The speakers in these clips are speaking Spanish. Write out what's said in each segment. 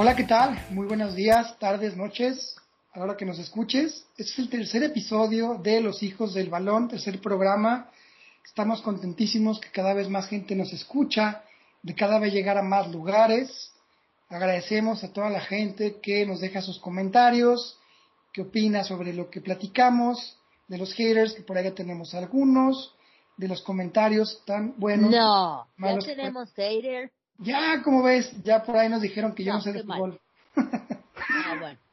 Hola, ¿qué tal? Muy buenos días, tardes, noches, a la hora que nos escuches. Este es el tercer episodio de Los Hijos del Balón, tercer programa. Estamos contentísimos que cada vez más gente nos escucha, de cada vez llegar a más lugares. Agradecemos a toda la gente que nos deja sus comentarios, que opina sobre lo que platicamos, de los haters, que por ahí ya tenemos algunos, de los comentarios tan buenos. No, ya tenemos haters. Ya, como ves, ya por ahí nos dijeron que yo no, No, sé de fútbol. Ah, bueno.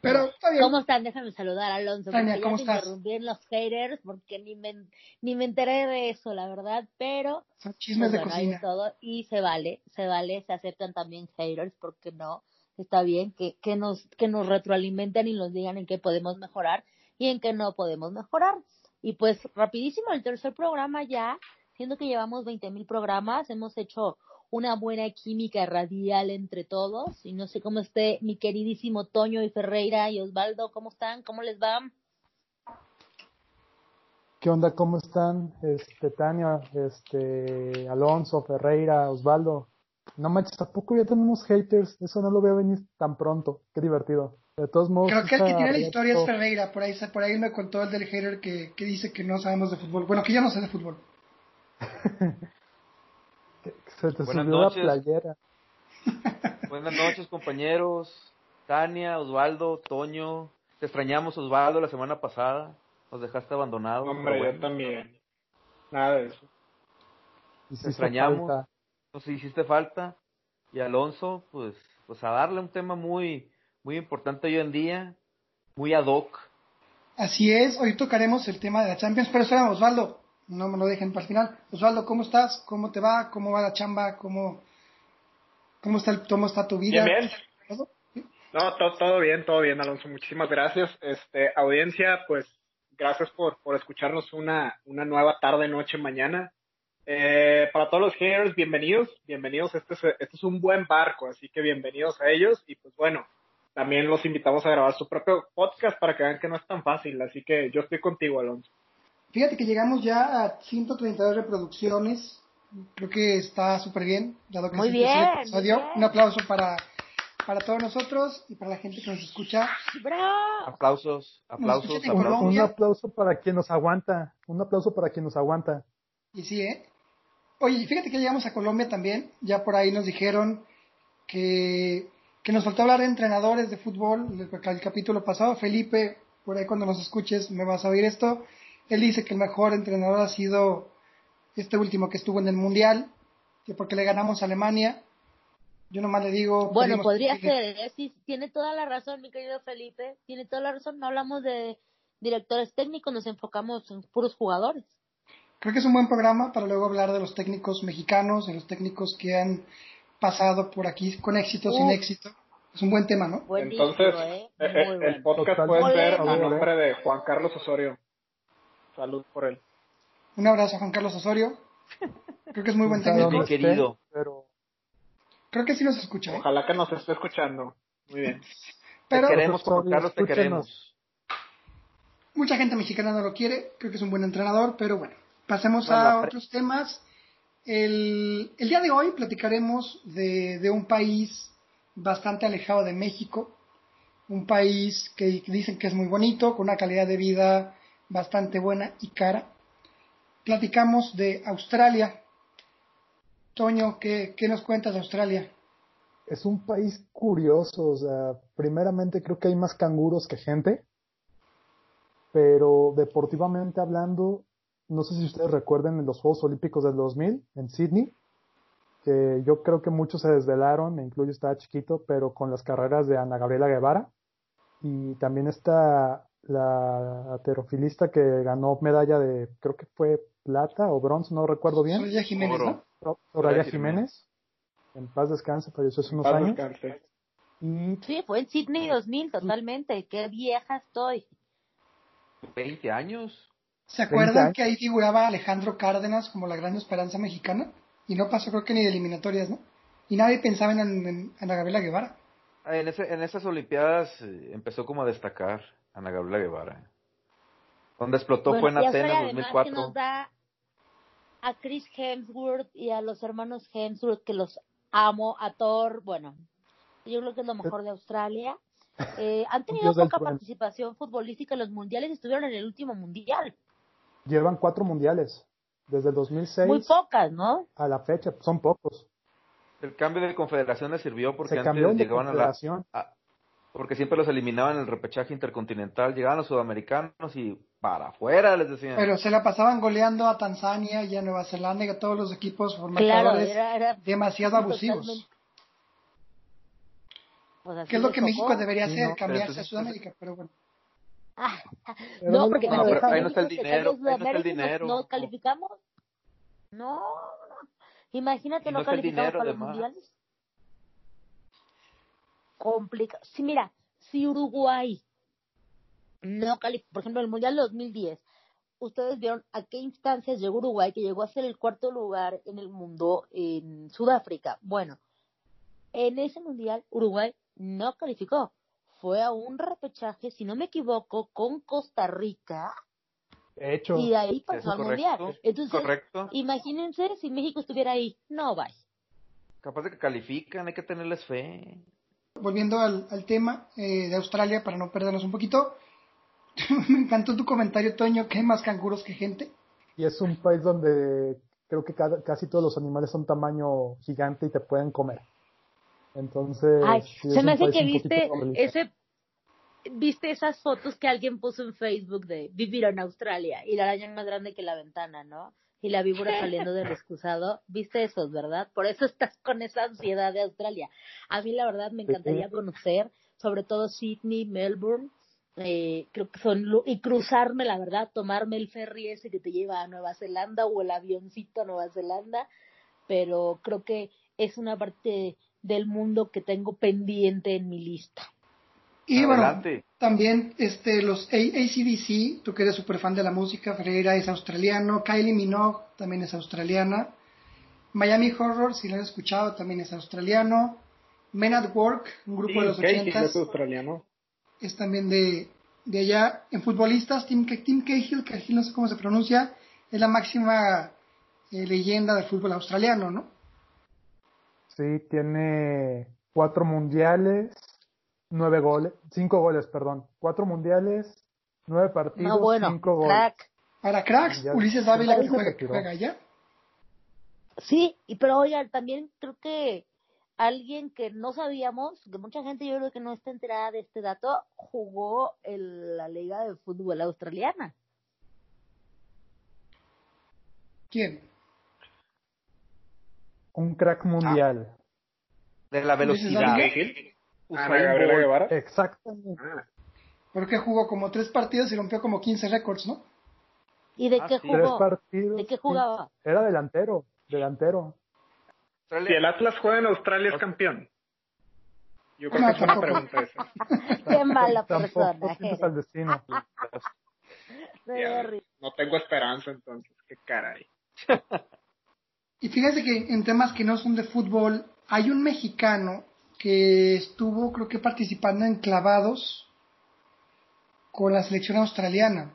Pero está bien. ¿Cómo están? Déjame saludar Alonso. Tania, porque ¿cómo ya estás? en los haters porque ni me, ni me enteré de eso, la verdad. Pero Son chismes pues, de bueno, cocina. todo y se vale, se vale, se aceptan también haters, porque no? Está bien que, que nos que nos retroalimenten y nos digan en qué podemos mejorar y en qué no podemos mejorar. Y pues rapidísimo, el tercer programa ya, siendo que llevamos 20 mil programas, hemos hecho una buena química radial entre todos y no sé cómo esté mi queridísimo Toño y Ferreira y Osvaldo, ¿cómo están? ¿Cómo les va? ¿Qué onda? ¿Cómo están? Este, Tania, este, Alonso, Ferreira, Osvaldo. No manches, ¿a poco ya tenemos haters? Eso no lo veo venir tan pronto. Qué divertido. De todos modos. Creo que el que tiene la historia es Ferreira. Por ahí, por ahí me contó el del hater que, que dice que no sabemos de fútbol. Bueno, que yo no sé de fútbol. Se te Buenas subió noches. la playera. Buenas noches, compañeros. Tania, Osvaldo, Toño. Te extrañamos, Osvaldo, la semana pasada. Nos dejaste abandonados. Hombre, yo también. Nada de eso. Hiciste extrañamos. falta. Nos hiciste falta. Y Alonso, pues, pues a darle un tema muy, muy importante hoy en día. Muy ad hoc. Así es, hoy tocaremos el tema de la Champions. Pero espera, Osvaldo, no me lo dejen para el final. Osvaldo, ¿cómo estás? ¿Cómo te va? ¿Cómo va la chamba? ¿Cómo, cómo, está, el, cómo está tu vida? Bien, bien. ¿Todo? No, to- todo bien, todo bien, Alonso. Muchísimas gracias. Este, audiencia, pues, gracias por, por escucharnos una, una nueva tarde, noche, mañana. Eh, para todos los haters, bienvenidos, bienvenidos. Este es, este es un buen barco, así que bienvenidos a ellos. Y pues bueno, también los invitamos a grabar su propio podcast para que vean que no es tan fácil. Así que yo estoy contigo, Alonso. Fíjate que llegamos ya a 132 reproducciones. Creo que está súper bien, dado que Muy el bien, muy bien. Un aplauso para, para todos nosotros y para la gente que nos escucha. ¡Bravo! Aplausos, aplausos, Un, aplausos. un Colombia. aplauso para quien nos aguanta. Un aplauso para quien nos aguanta. Y sí, ¿eh? Oye, fíjate que llegamos a Colombia también. Ya por ahí nos dijeron que, que nos faltó hablar de entrenadores de fútbol. El, el capítulo pasado, Felipe, por ahí cuando nos escuches me vas a oír esto. Él dice que el mejor entrenador ha sido este último que estuvo en el Mundial, que porque le ganamos a Alemania. Yo nomás le digo... Bueno, podría que- ser, ¿eh? sí, tiene toda la razón, mi querido Felipe, tiene toda la razón. No hablamos de directores técnicos, nos enfocamos en puros jugadores. Creo que es un buen programa para luego hablar de los técnicos mexicanos, de los técnicos que han pasado por aquí con éxito, sin éxito. Es un buen tema, ¿no? Buen Entonces, ¿eh? eh, eh, el podcast puede ser a nombre de Juan Carlos Osorio. Salud por él. Un abrazo a Juan Carlos Osorio. Creo que es muy buen técnico. Mi querido. Pero Creo que sí nos escucha, ¿eh? Ojalá que nos esté escuchando. Muy bien. Pero te queremos, Juan Carlos, te queremos. mucha gente mexicana no lo quiere. Creo que es un buen entrenador, pero bueno. Pasemos Bueno, a pre- otros temas. El, el día de hoy platicaremos de, de un país bastante alejado de México. Un país que dicen que es muy bonito, con una calidad de vida bastante buena y cara. Platicamos de Australia. Toño, ¿qué, qué nos cuentas de Australia? es un país curioso, o primeramente creo que hay más canguros que gente, pero deportivamente hablando, no sé si ustedes recuerden en los Juegos Olímpicos del 2000 en Sydney, que yo creo que muchos se desvelaron, me incluyo estaba chiquito, pero con las carreras de Ana Gabriela Guevara y también está la aterofilista que ganó medalla de, creo que fue plata o bronce, no recuerdo bien, Soraya Jiménez, Oro. ¿no? Soraya Jiménez. Jiménez, en paz descanse, falleció hace unos Paz años. descanse. Y Sí, fue en Sydney 2000, totalmente. Qué vieja estoy. 20 años. ¿Se acuerdan años. que ahí figuraba Alejandro Cárdenas como la gran esperanza mexicana? Y no pasó creo que ni de eliminatorias, ¿no? Y nadie pensaba en, en Ana Gabriela Guevara. Ah, En, ese, en esas Olimpiadas eh, empezó como a destacar Ana Gabriela Guevara. Donde explotó Bueno, fue en Atenas Australia, además, que 2004. nos da a Chris Hemsworth y a los hermanos Hemsworth, que los amo, a Thor, bueno, Yo creo que es lo mejor de Australia. Eh, han tenido poca participación futbolística en los mundiales, estuvieron en el último mundial. Llevan cuatro mundiales. Desde el 2006 Muy pocas, ¿no? a la fecha. Son pocos. El cambio de confederación les sirvió porque Se antes llegaban a la... a- porque siempre los eliminaban en el repechaje intercontinental. Llegaban los sudamericanos y para afuera les decían. Pero se la pasaban goleando a Tanzania y a Nueva Zelanda y a todos los equipos Claro, era, era demasiado abusivos. Pues así Que es lo que tocó. México debería Sí, hacer, no, cambiarse entonces- a Sudamérica, pero bueno. Ah, Pero no, porque No, pero ahí no está el dinero, ahí no está el dinero. ¿No calificamos? No. Imagínate no no calificamos dinero, para los mundiales. Complica. Sí, mira, si Uruguay no calificó, por ejemplo, en el Mundial 2010, ustedes vieron a qué instancias llegó Uruguay, que llegó a ser el cuarto lugar en el mundo en Sudáfrica. Bueno, en ese Mundial Uruguay no calificó. Fue a un repechaje, si no me equivoco, con Costa Rica De hecho, y de ahí pasó al correcto, Mundial. Entonces, correcto. imagínense si México estuviera ahí. No, bye. Capaz de que califican, hay que tenerles fe. Volviendo al, al tema eh, de Australia, para no perdernos un poquito, me encantó tu comentario, Toño, que hay más canguros que gente. y es un país donde creo que cada- casi todos los animales son tamaño gigante y te pueden comer. Entonces, Ay, sí, es se me hace que viste ese viste esas fotos que alguien puso en Facebook de vivir en Australia y la araña más grande que la ventana, ¿no? Y la víbora saliendo del excusado. ¿Viste esos, verdad? Por eso estás con esa ansiedad de Australia. A mí la verdad me encantaría conocer, sobre todo Sydney, Melbourne. Eh, creo que son y cruzarme la verdad tomarme el ferry ese que te lleva a Nueva Zelanda o el avioncito a Nueva Zelanda pero creo que es una parte del mundo que tengo pendiente en mi lista. Y bueno, también este, los A- ACDC, tú que eres súper fan de la música, Ferreira es australiano, Kylie Minogue también es australiana, Miami Horror, si lo has escuchado, también es australiano, Men at Work, un grupo de los Casey 80 es australiano. es también de, de allá. En futbolistas, Tim, Tim Cahill, Cahill no sé cómo se pronuncia, es la máxima eh, leyenda del fútbol australiano, ¿no? Sí, tiene cuatro mundiales, nueve goles, cinco goles, perdón. Cuatro mundiales, nueve partidos, No, bueno, cinco goles. crack. Para cracks, Ya- Ulises Dávila que ya juega, juega allá. Sí, y pero oigan, también creo que alguien que no sabíamos, que mucha gente yo creo que no está enterada de este dato, jugó en la Liga de Fútbol Australiana. ¿Quién? Un crack mundial. De la velocidad. Dávila. Ana Gabriela Bolt. Guevara. Exactamente. Ah, Porque jugó como tres partidos y rompió como 15 récords, ¿no? ¿Y de Ah, qué sí. Tres jugó? partidos. ¿De qué sí. jugaba? Era delantero, delantero. Si el Atlas juega en Australia es campeón. Yo creo No, que es una tampoco. pregunta esa. Qué mala persona. al destino. Ya, no tengo esperanza entonces. Qué caray. Y fíjate que en temas que no son de fútbol, hay un mexicano que estuvo, creo que participando en clavados con la selección australiana.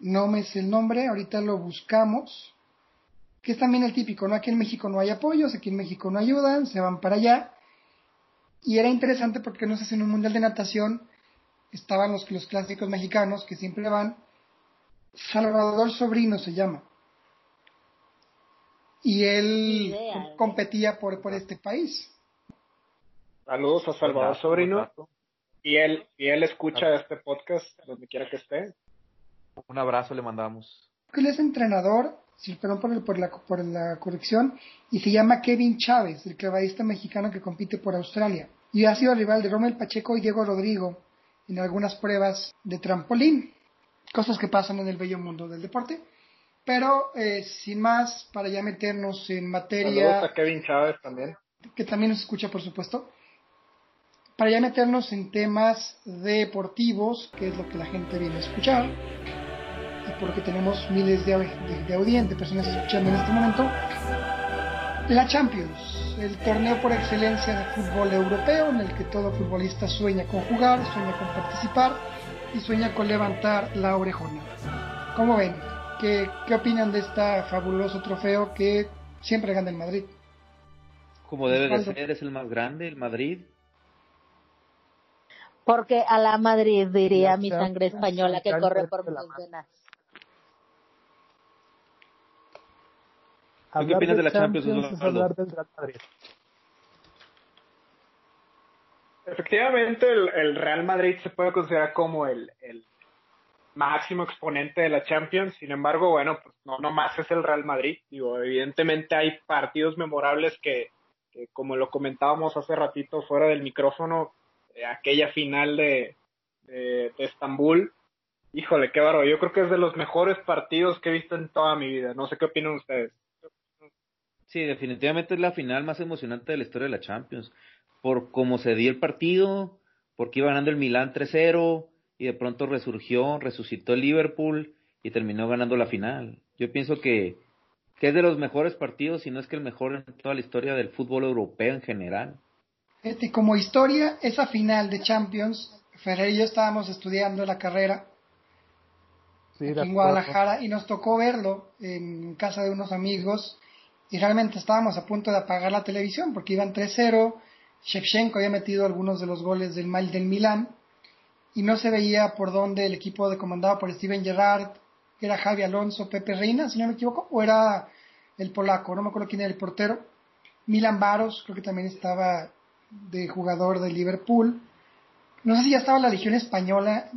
No me sé el nombre, ahorita lo buscamos. Que es también el típico, ¿no? Aquí en México no hay apoyos, aquí en México no ayudan, se van para allá. Y era interesante porque no sé si en un mundial de natación estaban los, los clásicos mexicanos que siempre van. Salvador Sobrino se llama. Y él competía por, por este país. Saludos a Salvador Sobrino. Y él, y él escucha este podcast donde quiera que esté. Un abrazo le mandamos. Él es entrenador, sí, perdón por, el- por, la, por la corrección, y se llama Kevin Chávez, el clavadista mexicano que compite por Australia. Y ha sido rival de Romel Pacheco y Diego Rodrigo en algunas pruebas de trampolín. Cosas que pasan en el bello mundo del deporte. Pero eh, sin más, para ya meternos en Saludos materia a Kevin Chávez también. que también nos escucha, por supuesto. Para ya meternos en temas deportivos, que es lo que la gente viene a escuchar, y porque tenemos miles de, de, personas escuchando en este momento, la Champions, el torneo por excelencia de fútbol europeo, en el que todo futbolista sueña con jugar, sueña con participar y sueña con levantar la orejona. ¿Cómo ven? ¿Qué, qué opinan de este fabuloso trofeo que siempre gana el Madrid? Como debe de ser, es el más grande, el Madrid. Porque a la Madrid diría mi sangre Champions española que corre por de mis venas. Hablar opinas de la Champions, es Osvaldo? hablar del Real Madrid. Efectivamente, el, el Real Madrid se puede considerar como el, el máximo exponente de la Champions. Sin embargo, bueno, pues no nomás es el Real Madrid. Digo, evidentemente hay partidos memorables que, que como lo comentábamos hace ratito fuera del micrófono, eh, aquella final de, de, Estambul. Híjole, qué bárbaro. Yo creo que es de los mejores partidos que he visto en toda mi vida. No sé qué opinan ustedes. Sí, definitivamente es la final más emocionante de la historia de la Champions. Por cómo se dio el partido, porque iba ganando el Milán 3-0 y de pronto resurgió, resucitó el Liverpool y terminó ganando la final. Yo pienso que, que es de los mejores partidos, si no es que el mejor en toda la historia del fútbol europeo en general. Este, como historia, esa final de Champions, Ferrer y yo estábamos estudiando la carrera Sí, de aquí en. Guadalajara y nos tocó verlo en casa de unos amigos y realmente estábamos a punto de apagar la televisión porque iban 3-0, Shevchenko había metido algunos de los goles del mal del Milán y no se veía por dónde el equipo de comandado por Steven Gerrard era Javi Alonso, Pepe Reina, si no me equivoco, o era el polaco, no me acuerdo quién era el portero, Milan Baros, creo que también estaba de jugador de Liverpool, no sé si ya estaba la Legión Española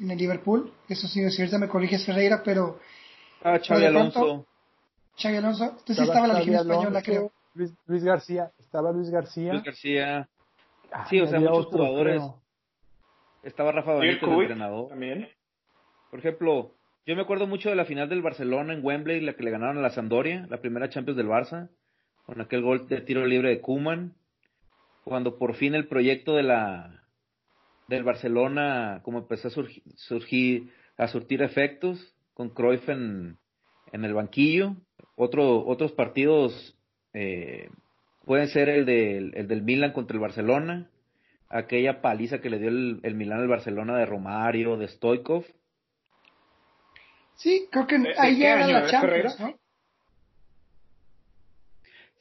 en el Liverpool, eso sí, si ahorita me corriges Ferreira, pero Ah, Xavi Pero de pronto- Alonso. Xavi Alonso, entonces sí estaba la Legión Española, Alonso, creo. Luis, Luis García, estaba Luis García. Luis García. Ah, Sí, o sea, muchos otro, jugadores. creo. Estaba Rafa Benítez, el entrenador. también. Por ejemplo, yo me acuerdo mucho de la final del Barcelona en Wembley, la que le ganaron a la Sampdoria, la primera Champions del Barça, con aquel gol de tiro libre de Kuman, cuando por fin el proyecto de la del Barcelona como empezó a surgir, surgir a surtir efectos con Cruyff en, en el banquillo. Otro, otros partidos eh, pueden ser el del, el del Milan contra el Barcelona, aquella paliza que le dio el, el Milan al Barcelona de Romario, de Stoikov. Sí, creo que ¿De- de ahí era año, la Champions.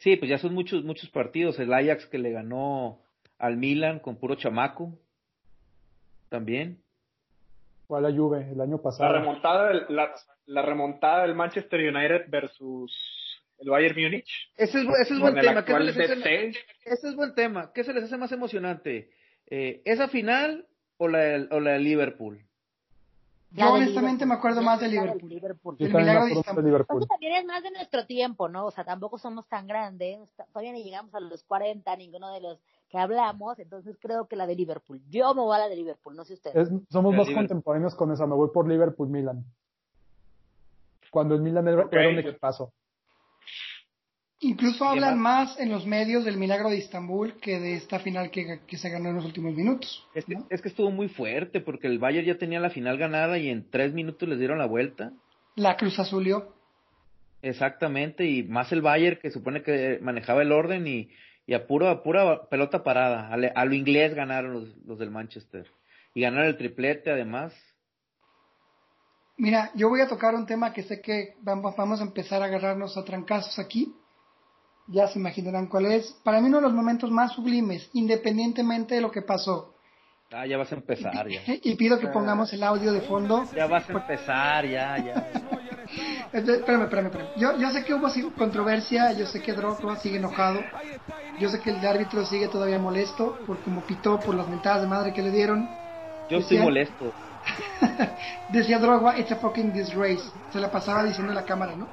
Sí, pues ya son muchos, muchos partidos. El Ajax que le ganó al Milan con puro chamaco. También. A la Juve el año La pasado. remontada, del, la, la remontada del Manchester United versus el Bayern Múnich. Ese es, ese es buen tema. ¿Qué se, les hace, ese es buen tema. ¿Qué se les hace más emocionante? Eh, ¿Esa final o la, del- o la de Liverpool? Yo honestamente Liverpool. me acuerdo más de Liverpool. Liverpool. El milagro de Liverpool. También es más de nuestro tiempo, ¿no? O sea, tampoco somos tan grandes, todavía ni llegamos a los 40, ninguno de los que hablamos, entonces creo que la de Liverpool. Yo me voy a la de Liverpool, no sé ustedes. Es- somos más contemporáneos con esa. Me voy por Liverpool Milan. Cuando el Milan era, Ok. era un equipazo. Incluso hablan más en los medios del milagro de Istambul que de esta final que, que se ganó en los últimos minutos. Es que, ¿no? es que estuvo muy fuerte porque el Bayern ya tenía la final ganada y en tres minutos les dieron la vuelta. La Cruz Azulió. Exactamente, y más el Bayern que supone que manejaba el orden y, y a, puro, a pura pelota parada. A, le- a lo inglés ganaron los, los del Manchester. Y ganaron el triplete además. Mira, yo voy a tocar un tema que sé que vamos, vamos a empezar a agarrarnos a trancazos aquí. Ya se imaginarán cuál es. Para mí uno de los momentos más sublimes, independientemente de lo que pasó. Ah, ya vas a empezar, ya. Y pido que pongamos el audio de fondo. Ya vas a empezar, ya, ya. Espérame, espérame, espérame. Yo, yo sé que hubo controversia, yo sé que Drogba sigue enojado, yo sé que el árbitro sigue todavía molesto por como pitó, por las mentadas de madre que le dieron. Yo estoy molesto. Decía Drogba, it's a fucking disgrace. Se la pasaba diciendo a la cámara, ¿no?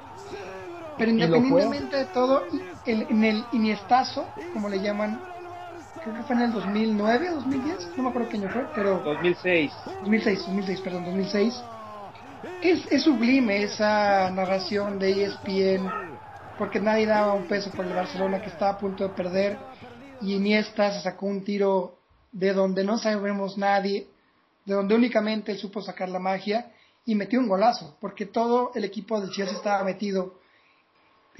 Pero independientemente de todo, el- en el iniestazo, como le llaman, creo que fue en el 2009, 2010, no me acuerdo qué año fue, pero 2006. 2006, 2006, perdón, 2006. Es, es sublime esa narración de ESPN, porque nadie daba un peso por el Barcelona que estaba a punto de perder, y Iniesta se sacó un tiro de donde no sabemos nadie, de donde únicamente él supo sacar la magia, y metió un golazo, porque todo el equipo del Chelsea estaba metido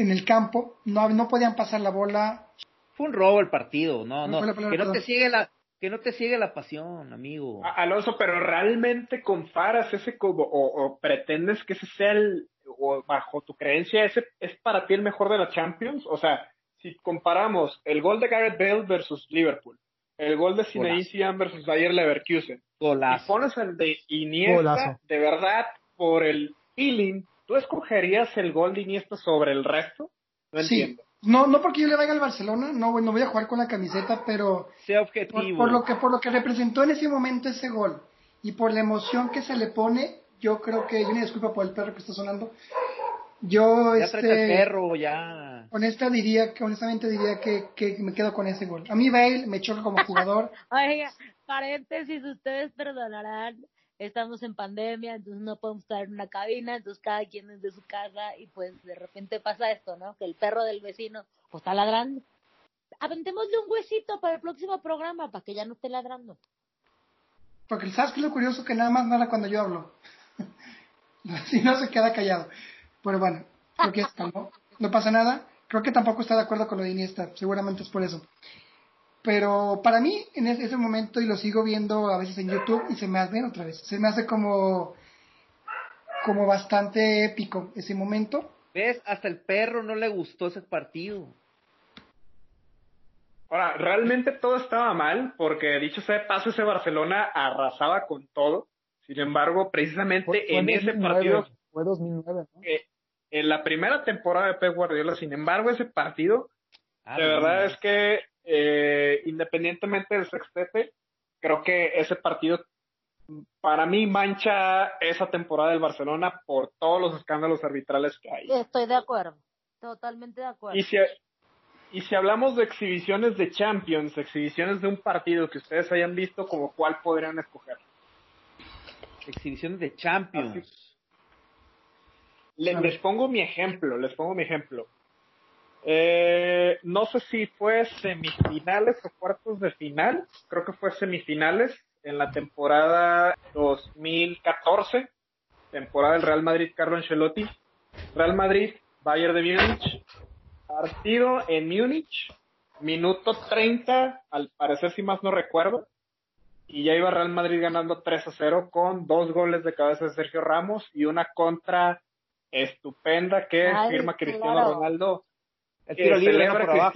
en el campo, no, no podían pasar la bola, Fue un robo el partido, no, ¿Cuál no. palabra, Que no te sigue la, que no te sigue la pasión, amigo. A- Alonso, pero realmente comparas ese como, o, o pretendes que ese sea el, o bajo tu creencia, ese es para ti el mejor de la Champions? O sea, si comparamos el gol de Gareth Bale versus Liverpool, el gol de Zinedine Zidane versus Bayer Leverkusen. Golazo. Y pones el de Iniesta, de verdad, por el feeling, ¿tú escogerías el gol de Iniesta sobre el resto? No entiendo. No, no porque yo le vaya al Barcelona, no, no voy a jugar con la camiseta, pero sea objetivo. Por, lo que por lo que representó en ese momento ese gol y por la emoción que se le pone, yo creo que yo me disculpa por el perro que está sonando. Yo ya este el perro ya. Honesta diría que honestamente diría que, que me quedo con ese gol. A mí Bale me choca como jugador. Oiga, paréntesis, ustedes perdonarán estamos en pandemia, entonces no podemos estar en una cabina, entonces cada quien es de su casa y pues de repente pasa esto, ¿no? Que el perro del vecino pues está ladrando. Aventémosle un huesito para el próximo programa para que ya no esté ladrando. Porque sabes que lo curioso que nada más nada cuando yo hablo. si no se queda callado. Pero bueno, creo que ¿no? no pasa nada. Creo que tampoco está de acuerdo con lo de Iniesta, seguramente es por eso. Pero para mí, en ese momento, y lo sigo viendo a veces en YouTube, y se me hace, otra vez, se me hace como, como bastante épico ese momento. ¿Ves? Hasta el perro no le gustó ese partido. Ahora, realmente todo estaba mal, porque dicho sea de paso, ese Barcelona arrasaba con todo. Sin embargo, precisamente en ese partido. Fue 2009, ¿no? Eh, en la primera temporada de Pep Guardiola, sin embargo, ese partido, ah, de verdad es que eh, independientemente del sextete, creo que ese partido para mí mancha esa temporada del Barcelona por todos los escándalos arbitrales que hay. Estoy de acuerdo, totalmente de acuerdo. Y si, y si hablamos de exhibiciones de Champions, exhibiciones de un partido que ustedes hayan visto, como cuál podrían escoger? Exhibiciones de Champions. les pongo mi ejemplo, les pongo mi ejemplo. Eh, no sé si fue semifinales o cuartos de final, creo que fue semifinales en la temporada 2014, temporada del Real Madrid Carlo Ancelotti. Real Madrid, Bayern de Múnich, partido en Múnich, minuto 30, al parecer si más no recuerdo, y ya iba Real Madrid ganando 3 a 0 con dos goles de cabeza de Sergio Ramos y una contra estupenda que firma Cristiano Ronaldo el tiro libre por abajo.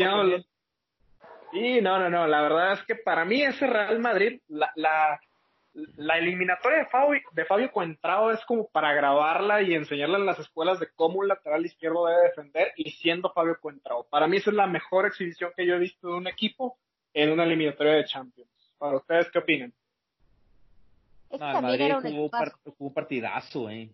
Sí, no, no, no. La verdad es que para mí ese Real Madrid, la, la, la eliminatoria de Fabio, de Fabio Cuentrao es como para grabarla y enseñarla en las escuelas de cómo un lateral izquierdo debe defender y siendo Fabio Cuentrao. Para mí esa es la mejor exhibición que yo he visto de un equipo en una eliminatoria de Champions. Para ustedes, ¿qué opinan? no, el Madrid jugó, un partidazo, eh.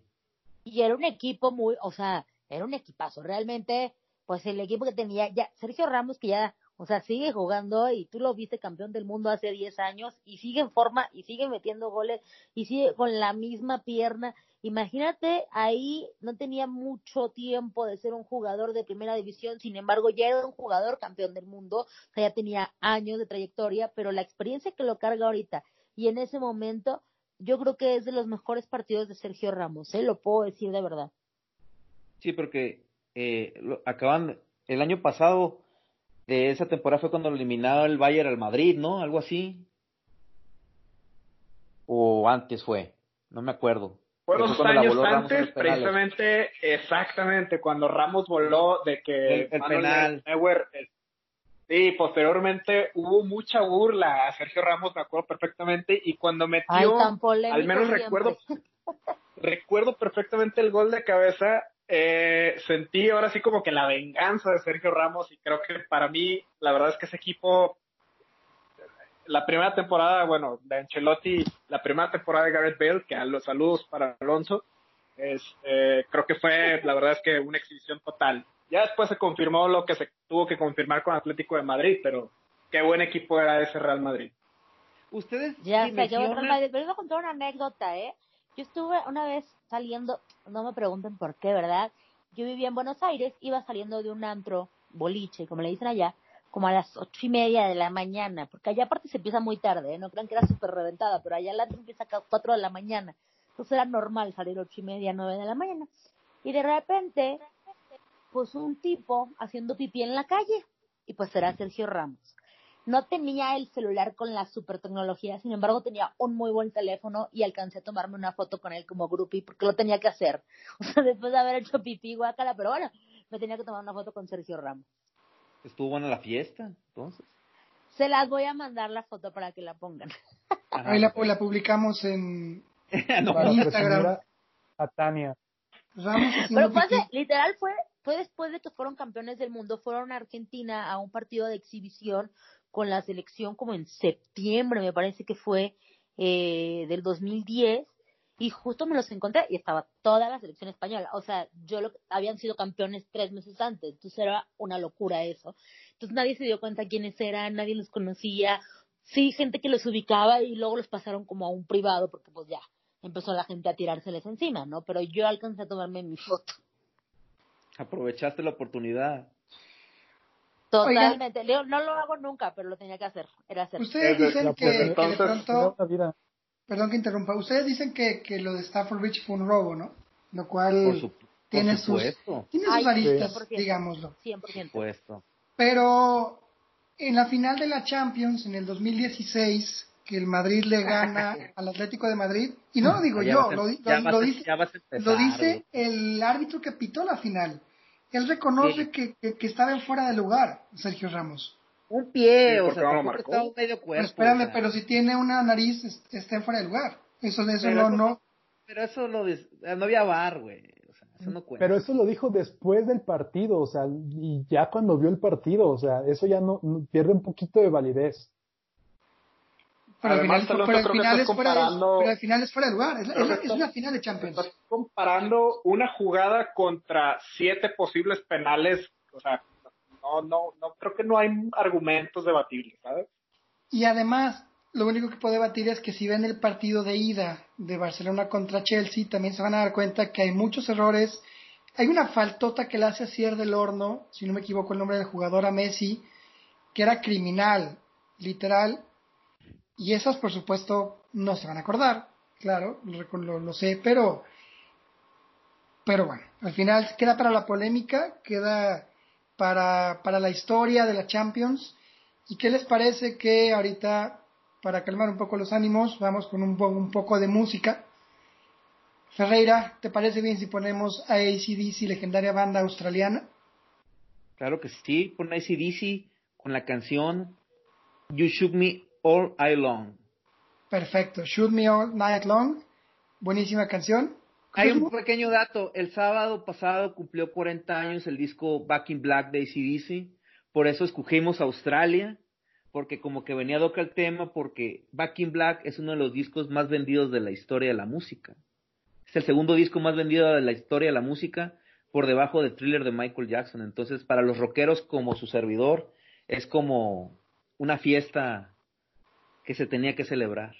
Y era un equipo muy, o sea, era un equipazo. Realmente pues el equipo que tenía ya Sergio Ramos que ya o sea, sigue jugando y tú lo viste campeón del mundo hace 10 años y sigue en forma y sigue metiendo goles y sigue con la misma pierna. Imagínate, ahí no tenía mucho tiempo de ser un jugador de primera división, sin embargo ya era un jugador campeón del mundo, o sea, ya tenía años de trayectoria, pero la experiencia que lo carga ahorita y en ese momento, yo creo que es de los mejores partidos de Sergio Ramos, ¿eh? lo puedo decir de verdad. Sí, porque eh, acaban, el año pasado de esa temporada fue cuando eliminaron el Bayern al Madrid, ¿no? Algo así. O antes fue, no me acuerdo. Fue dos años antes, precisamente, exactamente, cuando Ramos voló de que el, penal. sí, posteriormente hubo mucha burla a Sergio Ramos, me acuerdo perfectamente, y cuando metió, al menos recuerdo, recuerdo perfectamente el gol de cabeza, eh, sentí ahora sí como que la venganza de Sergio Ramos y creo que para mí la verdad es que ese equipo la primera temporada, bueno, de Ancelotti, la primera temporada de Gareth Bale, que a los saludos para Alonso, es, eh, creo que fue, la verdad es que una exhibición total. Ya después se confirmó lo que se tuvo que confirmar con Atlético de Madrid, pero qué buen equipo era ese Real Madrid. Ustedes ya, Madrid, pero voy a contar una anécdota, ¿eh? Yo estuve una vez saliendo, no me pregunten por qué, ¿verdad? Yo vivía en Buenos Aires, iba saliendo de un antro, boliche, como le dicen allá, como a las ocho y media de la mañana, porque allá aparte se empieza muy tarde, ¿eh? no crean que era súper reventada, pero allá el antro empieza a cuatro de la mañana, entonces era normal salir ocho y media, nueve de la mañana. Y de repente, pues un tipo haciendo pipí en la calle, y pues era Sergio Ramos. No tenía el celular con la super tecnología, sin embargo tenía un muy buen teléfono y alcancé a tomarme una foto con él como groupie porque lo tenía que hacer. O sea, después de haber hecho pipí guacala, pero bueno, me tenía que tomar una foto con Sergio Ramos. Estuvo buena la fiesta, entonces. Se las voy a mandar la foto para que la pongan. Ahí la, la publicamos en, no, Para Instagram. a- Tania. Ramos haciendo Pero pipí. literal fue, fue después de que fueron campeones del mundo, fueron a Argentina a un partido de exhibición con la selección como en septiembre, me parece que fue eh, del 2010, y justo me los encontré y estaba toda la selección española. O sea, yo lo, habían sido campeones tres meses antes, entonces era una locura eso. Entonces nadie se dio cuenta quiénes eran, nadie los conocía. Sí, gente que los ubicaba y luego los pasaron como a un privado porque pues ya empezó la gente a tirárseles encima, ¿no? Pero yo alcancé a tomarme mi foto. Aprovechaste la oportunidad. Totalmente. Leo, no lo hago nunca, pero lo tenía que hacer. Era hacer. Ustedes dicen La que, de pronto, perdón que interrumpa, ustedes dicen que, que lo de Stafford Bridge fue un robo, ¿no? Lo Por, cual su- por tiene sus, tiene sus Ay, aristas, 100%. digámoslo. 100%. Por supuesto. Pero en la final de la Champions, en el 2016, que el Madrid le gana al Atlético de Madrid, y no lo digo yo, lo, dice, el árbitro que pitó la final. Él reconoce Sí. que, que, que estaba en fuera de lugar, Sergio Ramos. Un pie, Sí, o sea, no marcó. estaba medio cuerpo. Pero espérame, o sea. pero si tiene una nariz, es- está en fuera de lugar. Eso, eso Pero no, eso- no. Pero eso lo des- no había bar, güey. O sea, eso no cuenta. Pero eso lo dijo después del partido, o sea, y ya cuando vio el partido, o sea, eso ya no, no- pierde un poquito de validez. Pero al Además, final, al es fuera de, lugar. Es, la- Creo es la- que es estás- una final de Champions. Estás comparando una jugada contra siete posibles penales, o sea, no, no, no, creo que no hay argumentos debatibles, ¿sabes? Y además, lo único que puedo debatir es que si ven el partido de ida de Barcelona contra Chelsea, también se van a dar cuenta que hay muchos errores. Hay una faltota que le hace a Cier del Horno, si no me equivoco el nombre del jugador a Messi, que era criminal, literal. Y esas, por supuesto, no se van a acordar, claro, lo, sé, pero, pero bueno, al final queda para la polémica, queda para, para la historia de la Champions. ¿Y qué les parece que ahorita, para calmar un poco los ánimos, vamos con un, un poco de música? Ferreira, ¿te parece bien si ponemos a ACDC, legendaria banda australiana? Claro que sí, pon ACDC con la canción You Shook Me All I Long. Perfecto, Shoot Me All Night Long, buenísima canción. Hay un pequeño dato, el sábado pasado cumplió 40 años el disco Back in Black de ACDC, por eso escogimos Australia, porque como que venía doca el tema, porque Back in Black es uno de los discos más vendidos de la historia de la música. Es el segundo disco más vendido de la historia de la música, por debajo de Thriller de Michael Jackson. Entonces, para los rockeros como su servidor, es como una fiesta que se tenía que celebrar.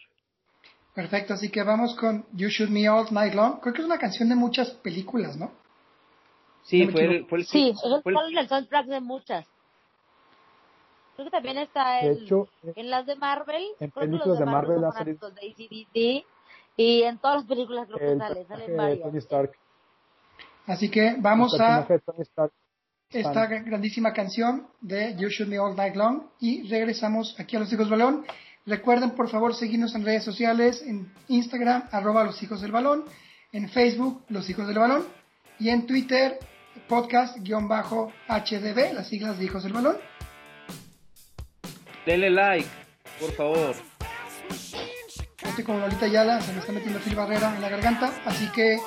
Perfecto, así que vamos con You Shoot Me All Night Long. Creo que es una canción de muchas películas, ¿no? Sí, No fue, el, fue el Sí, es fue el- el, soundtrack de muchas. Creo que también está De el, hecho, eh, en las de Marvel. en películas de Marvel son ha salido- fanáticos de y en todas las películas creo que el sale, salen de varias. Tony Stark. Así que vamos a de esta grandísima canción de You Shoot Me All Night Long y regresamos aquí a Los Hijos Balón. Recuerden por favor seguirnos en redes sociales, en Instagram, arroba Los Hijos del Balón, en Facebook, Los Hijos del Balón, y en Twitter, podcast-hdb, las siglas de Hijos del Balón. Denle like, por favor. Estoy como Lolita Yala, se me está metiendo Phil Barrera en la garganta, así que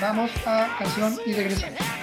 vamos a canción y regresamos.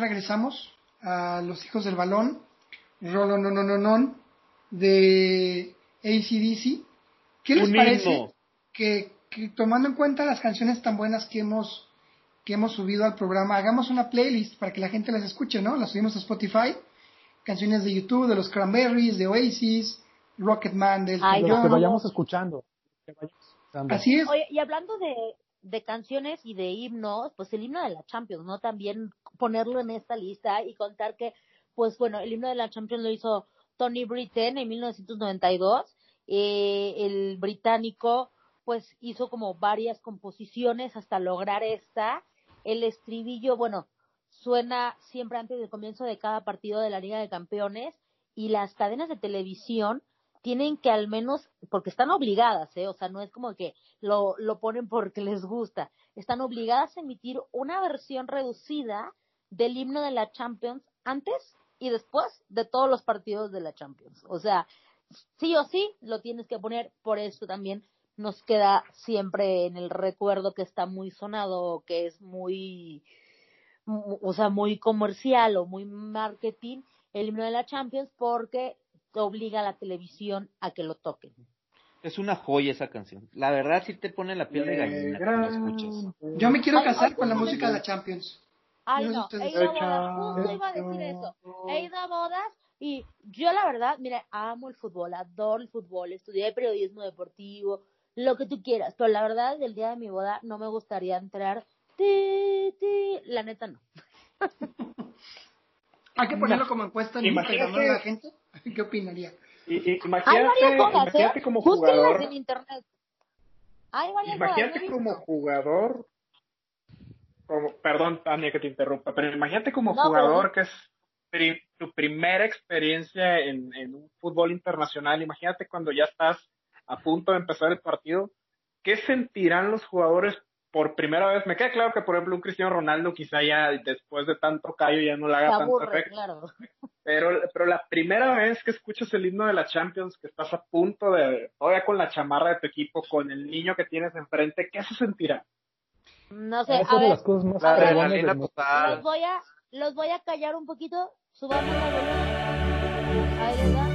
Regresamos a Los Hijos del Balón, Rolo no no no no de ACDC. ¿Qué les parece que, que tomando en cuenta las canciones tan buenas que hemos que hemos subido al programa, hagamos una playlist para que la gente las escuche, ¿no? Las subimos a Spotify, canciones de YouTube, de los Cranberries, de Oasis, Rocketman, del Ay, Lo no. que vayamos escuchando. que vayamos escuchando. Así es. Oye, y hablando de, de canciones y de himnos, pues el himno de la Champions, ¿no? También ponerlo en esta lista y contar que, pues bueno, el himno de la Champions lo hizo Tony Britten en 1992. Eh, el británico, pues hizo como varias composiciones hasta lograr esta. El estribillo, bueno, suena siempre antes del comienzo de cada partido de la Liga de Campeones y las cadenas de televisión tienen que al menos, porque están obligadas, ¿eh? o sea, no es como que lo, lo ponen porque les gusta, están obligadas a emitir una versión reducida del himno de la Champions antes y después de todos los partidos de la Champions. O sea, sí o sí lo tienes que poner, por eso también nos queda siempre en el recuerdo que está muy sonado, que es muy, mu- o sea, muy comercial o muy marketing el himno de la Champions porque obliga a la televisión a que lo toquen. Es una joya esa canción. La verdad sí te pone la piel de gallina cuando la escuchas. Yo me quiero casar ay, con la música de la Champions. Ay, no he ido a bodas, justo iba a decir eso. He ido a bodas y yo la verdad, mira, amo el fútbol, adoro el fútbol, estudié periodismo deportivo, lo que tú quieras, pero la verdad, el día de mi boda no me gustaría entrar, ti, ti, la neta no. Hay que ponerlo como encuesta en Instagram, ¿no? La gente, ¿qué opinaría? Y, y Hay imagínate, varias bodas, imagínate ¿eh? como jugador, en internet. Hay bodas, imagínate ¿no he como jugador, como, perdón Tania que te interrumpa, pero imagínate como No, jugador que es pri- tu primera experiencia en, en un fútbol internacional, imagínate cuando ya estás a punto de empezar el partido, ¿qué sentirán los jugadores por primera vez? Me queda claro que por ejemplo un Cristiano Ronaldo quizá ya después de tanto callo ya no le haga tanto aburre, efecto. claro. Pero, pero la primera vez que escuchas el himno de la Champions, que estás a punto de, todavía con la chamarra de tu equipo, con el niño que tienes enfrente, ¿qué se sentirá? No sé, a ver, las cosas más La adrenalina los voy a, los voy a callar un poquito, subamos la volumen. Ahí les va.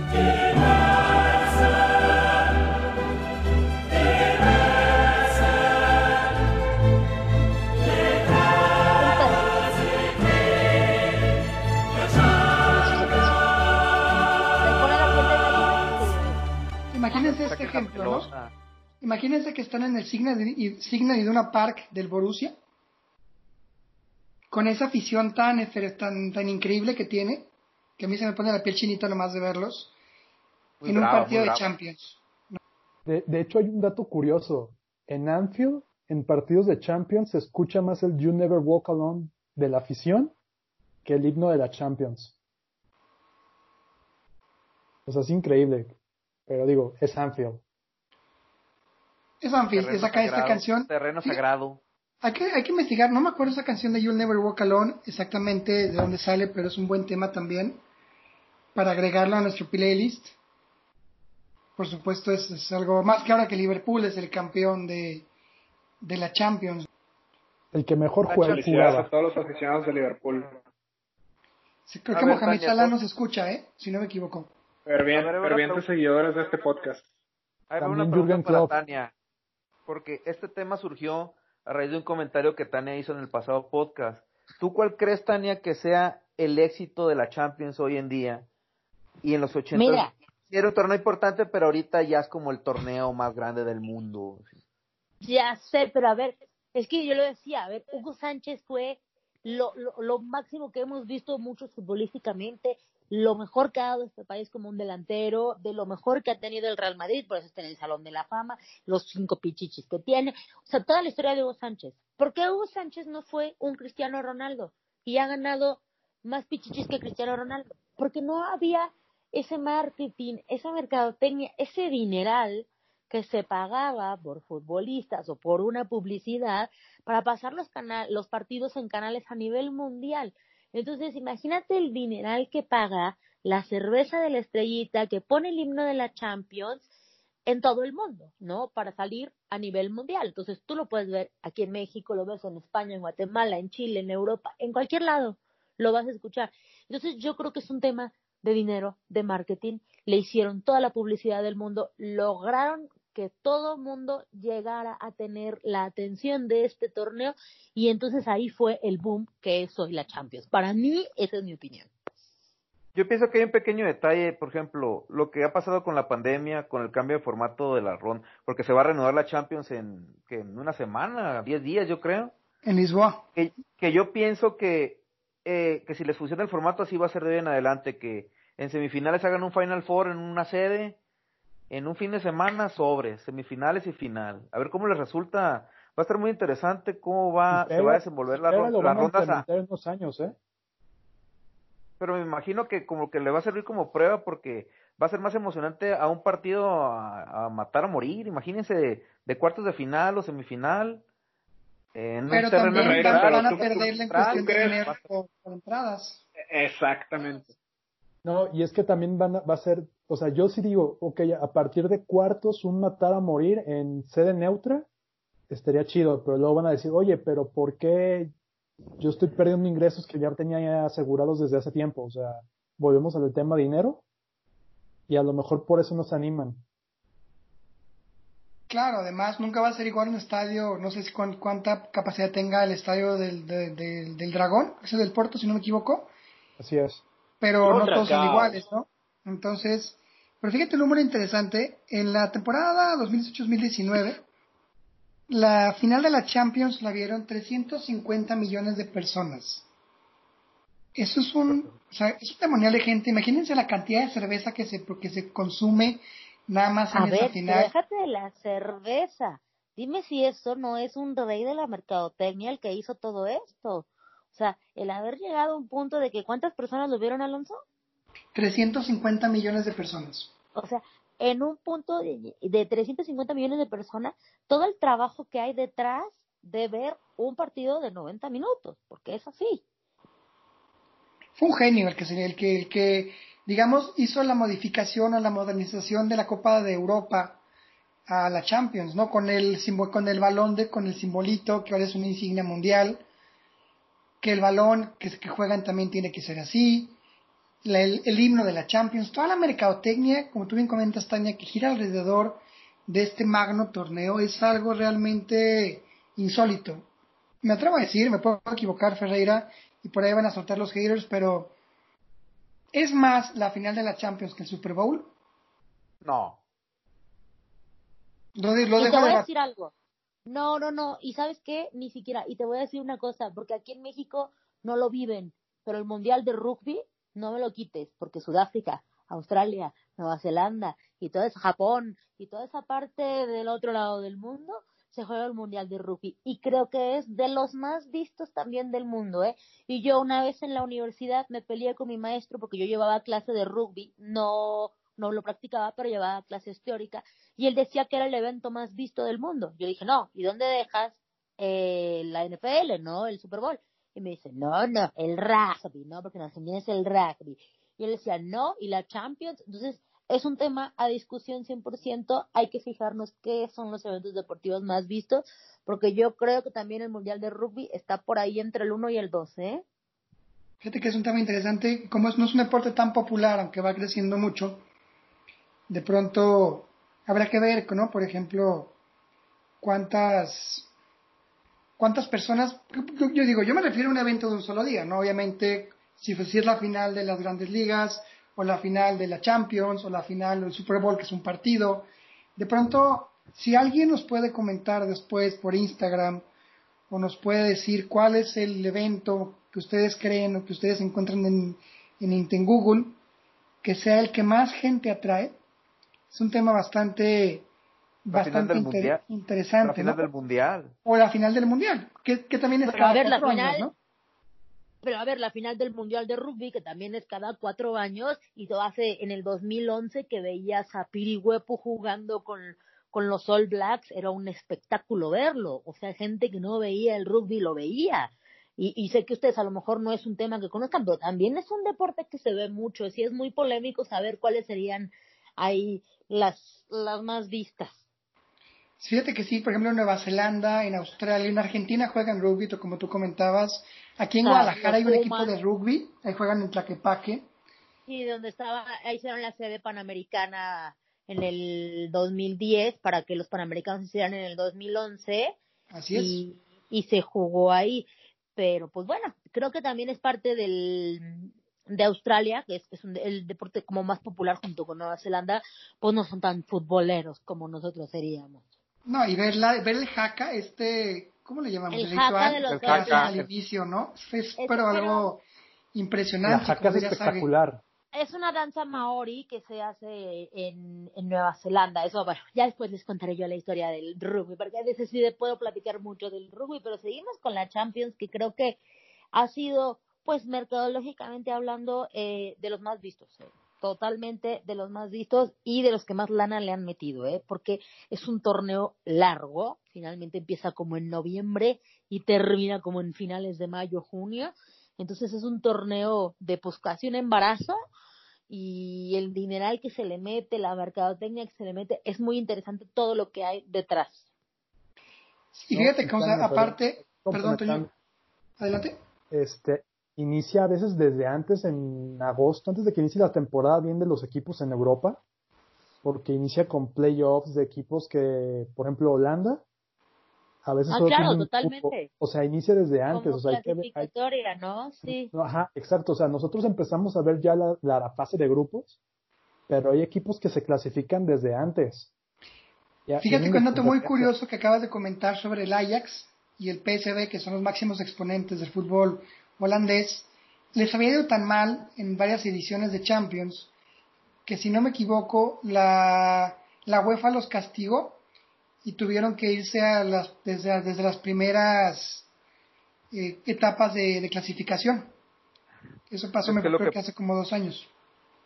Imagínense este ejemplo, ¿no? Imagínense que están en el Signa de, Signa Iduna Park del Borussia, con esa afición tan, efer- tan, tan increíble que tiene, que a mí se me pone la piel chinita nomás de verlos, Muy en un partido de bravo. Champions. De, de hecho, hay un dato curioso. En Anfield, en partidos de Champions, se escucha más el You Never Walk Alone de la afición que el himno de la Champions. O sea, es increíble. Pero digo, es Anfield. Es Anfield, Terreno es acá esta canción. Terreno Sí, sagrado. Hay que, hay que investigar, no me acuerdo esa canción de You'll Never Walk Alone exactamente de dónde sale, pero es un buen tema también para agregarlo a nuestro playlist. Por supuesto, es, es algo más que ahora que Liverpool es el campeón de, de la Champions. El que mejor juega, Felicidades a todos los aficionados de Liverpool. Sí, Creo A que ver, Mohamed Salah nos escucha, ¿eh? Si no me equivoco. Fervientes pregunta. seguidores de este podcast. También una pregunta para Klopp. Tania. Porque este tema surgió a raíz de un comentario que Tania hizo en el pasado podcast. ¿Tú cuál crees, Tania, que sea el éxito de la Champions hoy en día? Y en los 80 Mira. era un torneo importante, pero ahorita ya es como el torneo más grande del mundo. Ya sé, pero a ver, es que yo lo decía, a ver, Hugo Sánchez fue lo, lo, lo máximo que hemos visto muchos futbolísticamente, lo mejor que ha dado este país como un delantero, de lo mejor que ha tenido el Real Madrid, por eso está en el Salón de la Fama, los cinco pichichis que tiene, o sea, toda la historia de Hugo Sánchez. ¿Por qué Hugo Sánchez no fue un Cristiano Ronaldo y ha ganado más pichichis que Cristiano Ronaldo? Porque no había ese marketing, esa mercadotecnia, ese dineral que se pagaba por futbolistas o por una publicidad para pasar los, los partidos en canales a nivel mundial. Entonces, imagínate el dineral que paga la cerveza de la estrellita que pone el himno de la Champions en todo el mundo, ¿no? Para salir a nivel mundial. Entonces, tú lo puedes ver aquí en México, lo ves en España, en Guatemala, en Chile, en Europa, en cualquier lado. lo vas a escuchar. Entonces yo creo que es un tema de dinero, de marketing, le hicieron toda la publicidad del mundo, lograron que todo mundo llegara a tener la atención de este torneo y entonces ahí fue el boom que es hoy la Champions. Para mí, esa es mi opinión. Yo pienso que hay un pequeño detalle, por ejemplo, lo que ha pasado con la pandemia, con el cambio de formato de la ronda, porque se va a reanudar la Champions en, que en una semana, diez días, yo creo. En Lisboa. Que, que yo pienso que, eh, que si les funciona el formato así va a ser de hoy en adelante, que en semifinales hagan un Final Four en una sede, en un fin de semana sobre semifinales y final. A ver cómo les resulta. Va a estar muy interesante cómo va, se va a desenvolver la, la ronda. en unos años, ¿eh? Pero me imagino que como que le va a servir como prueba porque va a ser más emocionante a un partido a, matar a morir. Imagínense de, cuartos de final o semifinal. Pero también van, a perderle en cuestión de por entradas. Exactamente. No, y es que también van a, va a ser, o sea, yo sí digo, ok, a partir de cuartos, un matar a morir en sede neutra, estaría chido, pero luego van a decir, oye, pero ¿por qué yo estoy perdiendo ingresos que ya tenía asegurados desde hace tiempo? O sea, volvemos al tema dinero y a lo mejor por eso nos animan. Claro, además nunca va a ser igual un estadio, no sé si cuánta capacidad tenga el estadio del, del Dragón, ese del Puerto, si no me equivoco. Así es pero no todos son iguales, ¿no? Entonces, pero fíjate un número interesante, en la temporada 2018-2019, la final de la Champions la vieron 350 millones de personas. Eso es un, o sea, es un demonial de gente. Imagínense la cantidad de cerveza que se, que se consume nada más en A esa final. Déjate de la cerveza. Dime si eso no es un rey de la mercadotecnia el que hizo todo esto. O sea, el haber llegado a un punto de que ¿cuántas personas lo vieron, Alonso? 350 millones de personas. O sea, en un punto de, de 350 millones de personas, todo el trabajo que hay detrás de ver un partido de 90 minutos, porque es así. Fue un genio el que, el que, el que digamos, hizo la modificación o la modernización de la Copa de Europa a la Champions, ¿no? Con el, con el balón de, con el simbolito, que ahora es una insignia mundial, que el balón que, que juegan también tiene que ser así, el, himno de la Champions, toda la mercadotecnia, como tú bien comentas, Tania, que gira alrededor de este magno torneo es algo realmente insólito. Me atrevo a decir, me puedo equivocar, Ferreira, y por ahí van a soltar los haters, pero ¿es más la final de la Champions que el Super Bowl? No. Lo, de, lo dejo voy a decir algo. No, no, no. Y sabes qué, ni siquiera. Y te voy a decir una cosa, porque aquí en México no lo viven, pero el Mundial de Rugby no me lo quites, porque Sudáfrica, Australia, Nueva Zelanda y todo es Japón y toda esa parte del otro lado del mundo se juega el Mundial de Rugby y creo que es de los más vistos también del mundo, ¿eh? Y yo una vez en la universidad me peleé con mi maestro porque yo llevaba clase de rugby, no no lo practicaba, pero llevaba clases teóricas, y él decía que era el evento más visto del mundo. Yo dije, no, ¿y dónde dejas eh, la NFL, no? El Super Bowl. Y me dice, no, no, el rugby, ¿no? Porque en Argentina es el rugby. Y él decía, no, y la Champions. Entonces, es un tema a discusión 100%. Hay que fijarnos qué son los eventos deportivos más vistos, porque yo creo que también el Mundial de Rugby está por ahí entre el 1 y el 2, ¿eh? Fíjate que es un tema interesante. Como no es un deporte tan popular, aunque va creciendo mucho, de pronto habrá que ver, ¿no? Por ejemplo, cuántas cuántas personas, yo, digo, yo me refiero a un evento de un solo día, ¿no? Obviamente, si, es la final de las grandes ligas, o la final de la Champions, o la final del Super Bowl, que es un partido, de pronto, si alguien nos puede comentar después por Instagram, o nos puede decir cuál es el evento que ustedes creen o que ustedes encuentran en, en, en Google, que sea el que más gente atrae, es un tema bastante bastante interesante. La final del mundial. O la final del mundial, que, también es cada cuatro años, ¿no? Pero a ver, la final del mundial de rugby, que también es cada cuatro años, y todo hace en el 2011 que veías a Pirihuepu jugando con, con los All Blacks, era un espectáculo verlo. O sea, gente que no veía el rugby lo veía. Y, y, sé que ustedes a lo mejor no es un tema que conozcan, pero también es un deporte que se ve mucho. Y es muy polémico saber cuáles serían ahí las, las más vistas. Fíjate que sí, por ejemplo, en Nueva Zelanda, en Australia, en Argentina juegan rugby, como tú comentabas. Aquí en Ah, Guadalajara hay un equipo de rugby, ahí juegan en Tlaquepaque. Sí, donde estaba, ahí hicieron la sede panamericana en el 2010 para que los panamericanos hicieran en el 2011 Así es. y, y se jugó ahí. Pero pues bueno, creo que también es parte del de Australia, que es, es un- el deporte como más popular junto con Nueva Zelanda, pues no son tan futboleros como nosotros seríamos. No, y ver, la, ver el jaca, este, ¿cómo le llamamos? El jaca de los que jaca. al inicio, ¿no? Es, Es- pero algo La impresionante. jaca es espectacular. Es una danza maori que se hace en, en Nueva Zelanda. Eso, bueno, ya después les contaré yo la historia del rugby, porque a veces sí puedo platicar mucho del rugby, pero seguimos con la Champions, que creo que ha sido, pues, mercadológicamente hablando, eh, de los más vistos. eh. Totalmente de los más vistos y de los que más lana le han metido, ¿eh? porque es un torneo largo. Finalmente empieza como en noviembre y termina como en finales de mayo, junio. Entonces es un torneo de pues casi un embarazo y el dineral que se le mete, la mercadotecnia que se le mete, es muy interesante todo lo que hay detrás. Y ¿no? fíjate que, o sea, Están- aparte, perdón. Toño, adelante. este, inicia a veces desde antes, en agosto, antes de que inicie la temporada bien de los equipos en Europa, porque inicia con playoffs de equipos que, por ejemplo, Holanda, a veces Ah, solo claro, totalmente. cupo. o sea, inicia desde antes, Como o sea, hay que ver- hay- clasificatoria, ¿no? Sí. no, ajá, exacto, o sea, nosotros empezamos a ver ya la, la fase de grupos, pero hay equipos que se clasifican desde antes. Ya- Fíjate que un dato muy curioso que acabas de comentar sobre el Ajax y el PSV, que son los máximos exponentes del fútbol holandés, les había ido tan mal en varias ediciones de Champions que si no me equivoco, la, la UEFA los castigó y tuvieron que irse a las, desde, desde las primeras eh, etapas de, de clasificación. Eso pasó, Es me que lo creo que- que hace como dos años.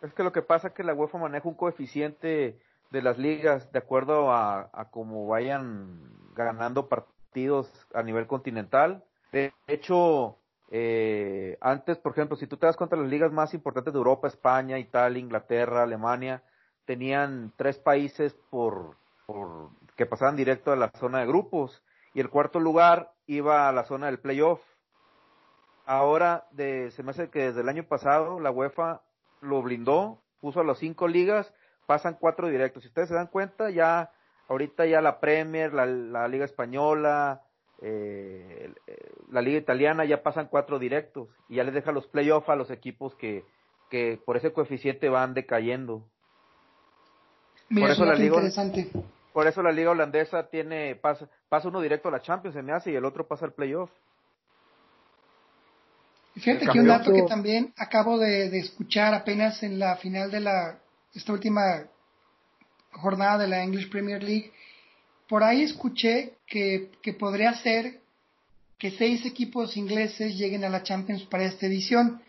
Es que lo que pasa es que la UEFA maneja un coeficiente de las ligas de acuerdo a, a cómo vayan ganando partidos a nivel continental. De hecho, eh, antes, por ejemplo, si tú te das cuenta, las ligas más importantes de Europa, España, Italia, Inglaterra, Alemania, tenían tres países por, que pasaban directo a la zona de grupos y el cuarto lugar iba a la zona del playoff. Ahora, de, se me hace que desde el año pasado la UEFA lo blindó, puso a las cinco ligas, pasan cuatro directos. Si ustedes se dan cuenta, ya ahorita ya la Premier, la Liga Española, eh, eh, la Liga Italiana ya pasan cuatro directos y ya les deja los playoffs a los equipos que, que por ese coeficiente van decayendo. Mira, Por es eso la liga- interesante. Por eso la Liga Holandesa tiene pasa, pasa uno directo a la Champions, se me hace, y el otro pasa al playoff. Fíjate que un dato que también acabo de, de escuchar apenas en la final de la esta última jornada de la English Premier League, por ahí escuché que, que podría ser que seis equipos ingleses lleguen a la Champions para esta edición.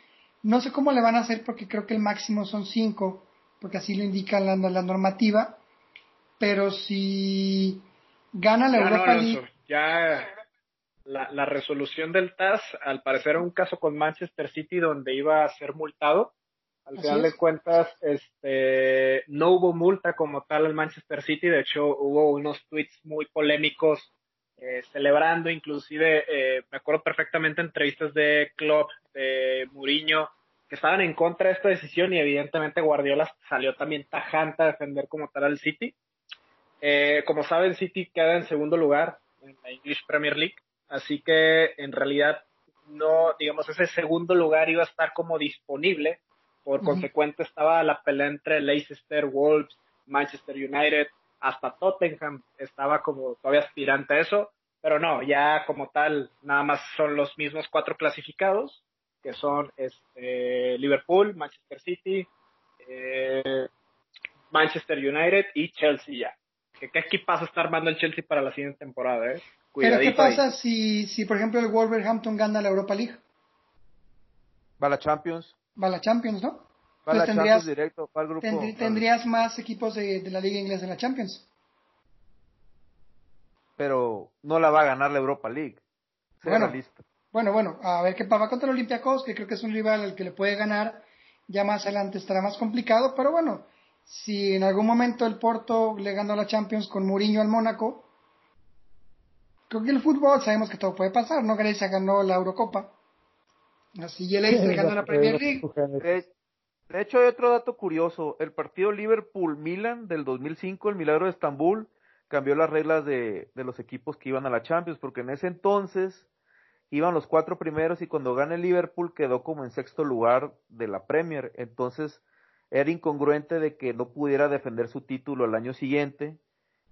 No sé cómo le van a hacer porque creo que el máximo son cinco, porque así lo indica la, la normativa. Pero si gana la no, Europa League, ya la, la resolución del TAS, al parecer era un caso con Manchester City donde iba a ser multado. Al Así final es. de cuentas, este, no hubo multa como tal al Manchester City. De hecho, hubo unos tweets muy polémicos eh, celebrando, inclusive, eh, me acuerdo perfectamente entrevistas de Klopp, de Mourinho, que estaban en contra de esta decisión y evidentemente Guardiola salió también tajante a defender como tal al City. Eh, como saben, City queda en segundo lugar en la English Premier League, así que en realidad no, digamos, ese segundo lugar iba a estar como disponible. Por Ujú. consecuente, estaba la pelea entre Leicester, Wolves, Manchester United, hasta Tottenham estaba como todavía aspirante a eso, pero no, ya como tal, nada más son los mismos cuatro clasificados, que son este, Liverpool, Manchester City, eh, Manchester United y Chelsea ya. ¿Qué, qué equipazo está armando el Chelsea para la siguiente temporada, eh? pero ¿qué Cuidadito ahí. pasa si, si por ejemplo el Wolverhampton gana la Europa League? Va la Champions, Va a la Champions, ¿no? va la tendrías- Champions directo, va al grupo. Tendrí- al- tendrías más equipos de, de la liga inglesa en la Champions. pero no la va a ganar la Europa League. Bueno. Bueno, bueno, a ver qué pasa contra el Olympiacos, que creo que es un rival al que le puede ganar. Ya más adelante estará más complicado, pero bueno, si en algún momento el Porto le ganó la Champions con Mourinho al Mónaco, creo que el fútbol sabemos que todo puede pasar, ¿no? Grecia ganó la Eurocopa. Así Leicester ganó la Premier League. De, hecho, hay otro dato curioso. El partido Liverpool-Milan del 2005, el Milagro de Estambul, cambió las reglas de, de los equipos que iban a la Champions, porque en ese entonces iban los cuatro primeros y cuando gana el Liverpool quedó como en sexto lugar de la Premier. Entonces era incongruente de que no pudiera defender su título el año siguiente.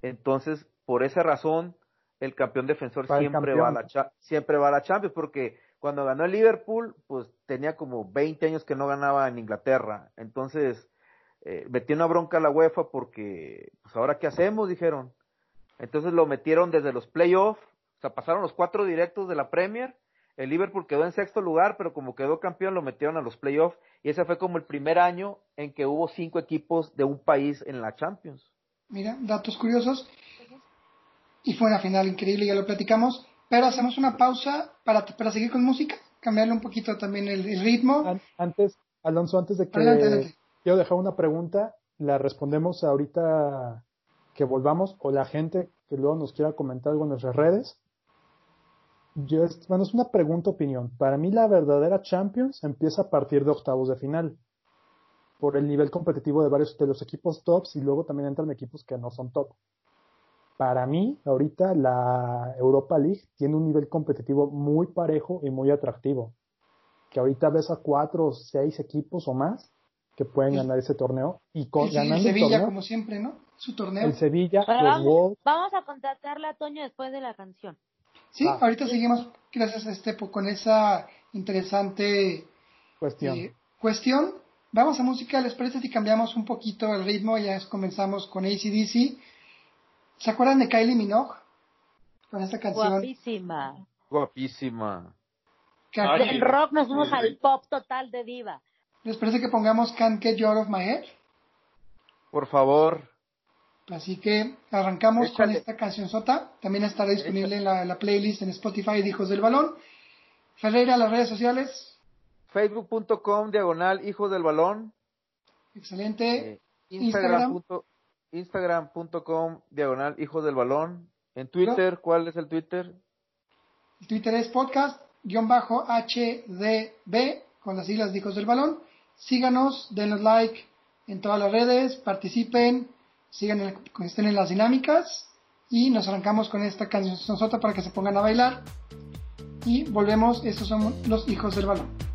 Entonces, por esa razón, el campeón defensor siempre va, a la siempre va a la Champions, porque cuando ganó el Liverpool, pues tenía como 20 años que no ganaba en Inglaterra. Entonces, eh, metió una bronca a la UEFA porque, pues ahora qué hacemos, dijeron. Entonces lo metieron desde los playoffs, o sea, pasaron los cuatro directos de la Premier. El Liverpool quedó en sexto lugar, pero como quedó campeón lo metieron a los playoffs y ese fue como el primer año en que hubo cinco equipos de un país en la Champions. Mira, datos curiosos. Y fue una final increíble, ya lo platicamos. Pero hacemos una pausa para, para seguir con música, cambiarle un poquito también el, ritmo. Antes, Alonso, antes de que quiero dejar una pregunta, la respondemos ahorita que volvamos o la gente que luego nos quiera comentar algo en nuestras redes. Yo, bueno, es una pregunta opinión. Para mí la verdadera Champions empieza a partir de octavos de final por el nivel competitivo de varios de los equipos tops y luego también entran equipos que no son top para mí, ahorita la Europa League tiene un nivel competitivo muy parejo y muy atractivo. Que ahorita ves a cuatro o seis equipos o más que pueden ganar ese torneo y con el, el Sevilla como siempre, ¿no? Su torneo. El Sevilla, vamos, vamos, a contactarle a Toño después de la canción. Sí, ah. ahorita seguimos gracias a este con esa interesante cuestión. Eh, cuestión. Vamos a música, ¿les parece si cambiamos un poquito el ritmo? Ya comenzamos con ACDC ¿Se acuerdan de Kylie Minogue? Con esta canción. Guapísima. Guapísima. Del rock nos fuimos al pop total de diva. ¿Les parece que pongamos Can't Get You Out of My Head? Por favor. Así que arrancamos con esta canción sota. También estará disponible en la, playlist en Spotify de Hijos del Balón. Ferreira, las redes sociales. Facebook.com diagonal Hijos del Balón. Excelente. Eh, Instagram instagram.com diagonal hijos del balón. En Twitter, ¿cuál es el Twitter? El Twitter es podcast bajo HDB con las siglas de hijos del balón. Síganos, denos like en todas las redes, participen, sigan estén en las dinámicas y nos arrancamos con esta canción para que se pongan a bailar y volvemos, estos son los hijos del balón.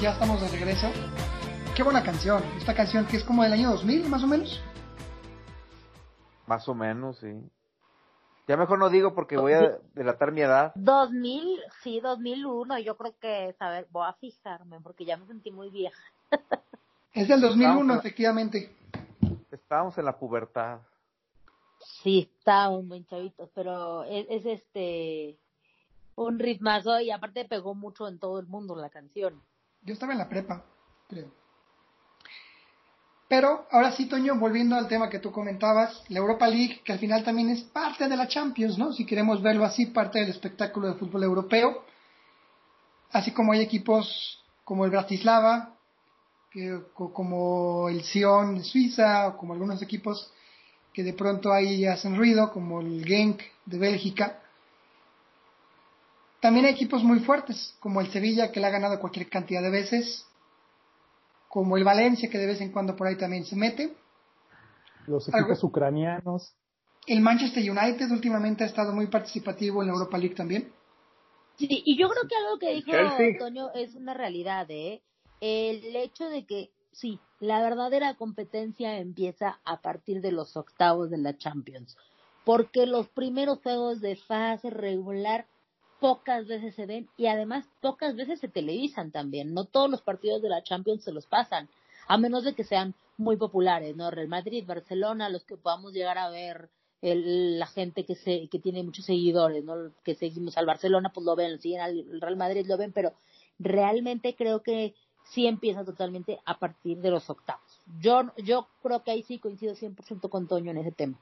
Ya estamos de regreso. Qué buena canción. Esta canción que es como del año 2000, más o menos. Más o menos, sí. Ya mejor no digo porque voy a delatar mi edad. 2000, sí, 2001. Yo creo que, a ver, voy a fijarme porque ya me sentí muy vieja. es del 2001, efectivamente. Estábamos en la pubertad. Sí, estábamos muy chavitos, pero es, es este un ritmazo y aparte pegó mucho en todo el mundo la canción. Yo estaba en la prepa, creo. Pero ahora sí, Toño, volviendo al tema que tú comentabas, la Europa League, que al final también es parte de la Champions, ¿no? Si queremos verlo así, parte del espectáculo de fútbol europeo. Así como hay equipos como el Bratislava, que, como el Sion de Suiza, o como algunos equipos que de pronto ahí hacen ruido, como el Genk de Bélgica. También hay equipos muy fuertes, como el Sevilla, que le ha ganado cualquier cantidad de veces, como el Valencia, que de vez en cuando por ahí también se mete. Los equipos ucranianos. El Manchester United últimamente ha estado muy participativo en la Europa League también. Sí, y yo creo que algo que dijo Antonio es una realidad, ¿eh? El hecho de que, sí, la verdadera competencia empieza a partir de los octavos de la Champions. Porque los primeros juegos de fase regular pocas veces se ven y además pocas veces se televisan también. No todos los partidos de la Champions se los pasan, a menos de que sean muy populares, ¿no? Real Madrid, Barcelona, los que podamos llegar a ver el, la gente que se, que tiene muchos seguidores, ¿no? Que seguimos al Barcelona, pues lo ven, siguen al Real Madrid, lo ven, pero realmente creo que sí empieza totalmente a partir de los octavos. Yo, yo creo que ahí sí coincido 100% con Toño en ese tema.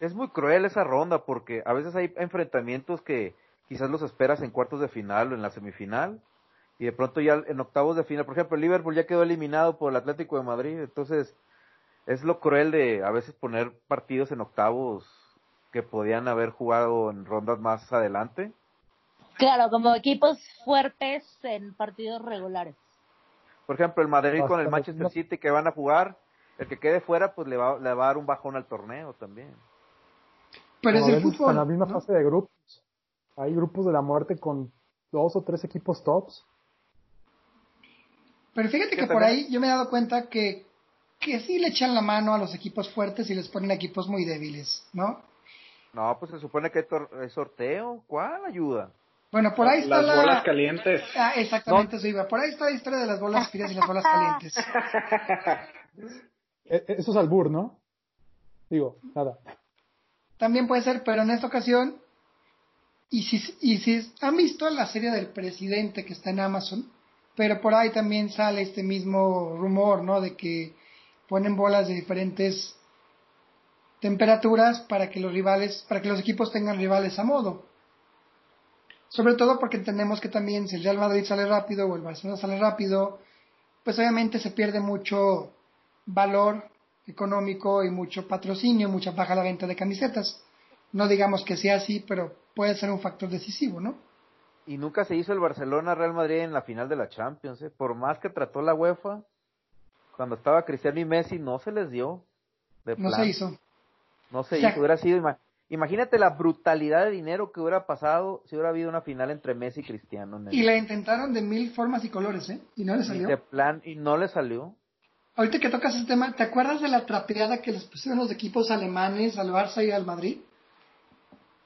Es muy cruel esa ronda porque a veces hay enfrentamientos que quizás los esperas en cuartos de final o en la semifinal, y de pronto ya en octavos de final, por ejemplo, el Liverpool ya quedó eliminado por el Atlético de Madrid, entonces es lo cruel de a veces poner partidos en octavos que podían haber jugado en rondas más adelante. Claro, como equipos fuertes en partidos regulares. Por ejemplo, el Madrid con el Manchester City que van a jugar, el que quede fuera pues le va, le va a dar un bajón al torneo también. Pero es el fútbol. En la misma fase de grupos. Hay grupos de la muerte con dos o tres equipos tops. Pero fíjate que por ahí yo me he dado cuenta que, que sí le echan la mano a los equipos fuertes y les ponen equipos muy débiles, ¿no? No, pues se supone que hay sorteo. ¿Cuál ayuda? Bueno, por ahí está las bolas calientes. Ah, exactamente eso iba. Por ahí está la historia de las bolas frías y las bolas calientes. E, e, eso es albur, ¿no? Digo, nada. También puede ser, pero en esta ocasión y si, y si han visto la serie del presidente que está en Amazon, pero por ahí también sale este mismo rumor, ¿no? De que ponen bolas de diferentes temperaturas para que los rivales, para que los equipos tengan rivales a modo. Sobre todo porque entendemos que también si el Real Madrid sale rápido o el Barcelona sale rápido, pues obviamente se pierde mucho valor económico y mucho patrocinio, mucha baja la venta de camisetas. No digamos que sea así, pero puede ser un factor decisivo, ¿no? Y nunca se hizo el Barcelona-Real Madrid en la final de la Champions, ¿eh? Por más que trató la UEFA, cuando estaba Cristiano y Messi, no se les dio. no se hizo. No se hizo, hubiera sido... Imagínate la brutalidad de dinero que hubiera pasado si hubiera habido una final entre Messi y Cristiano. y la intentaron de mil formas y colores, ¿eh? Y no le salió. de plan, y no le salió. Ahorita que tocas ese tema, ¿te acuerdas de la trapeada que les pusieron los equipos alemanes al Barça y al Madrid?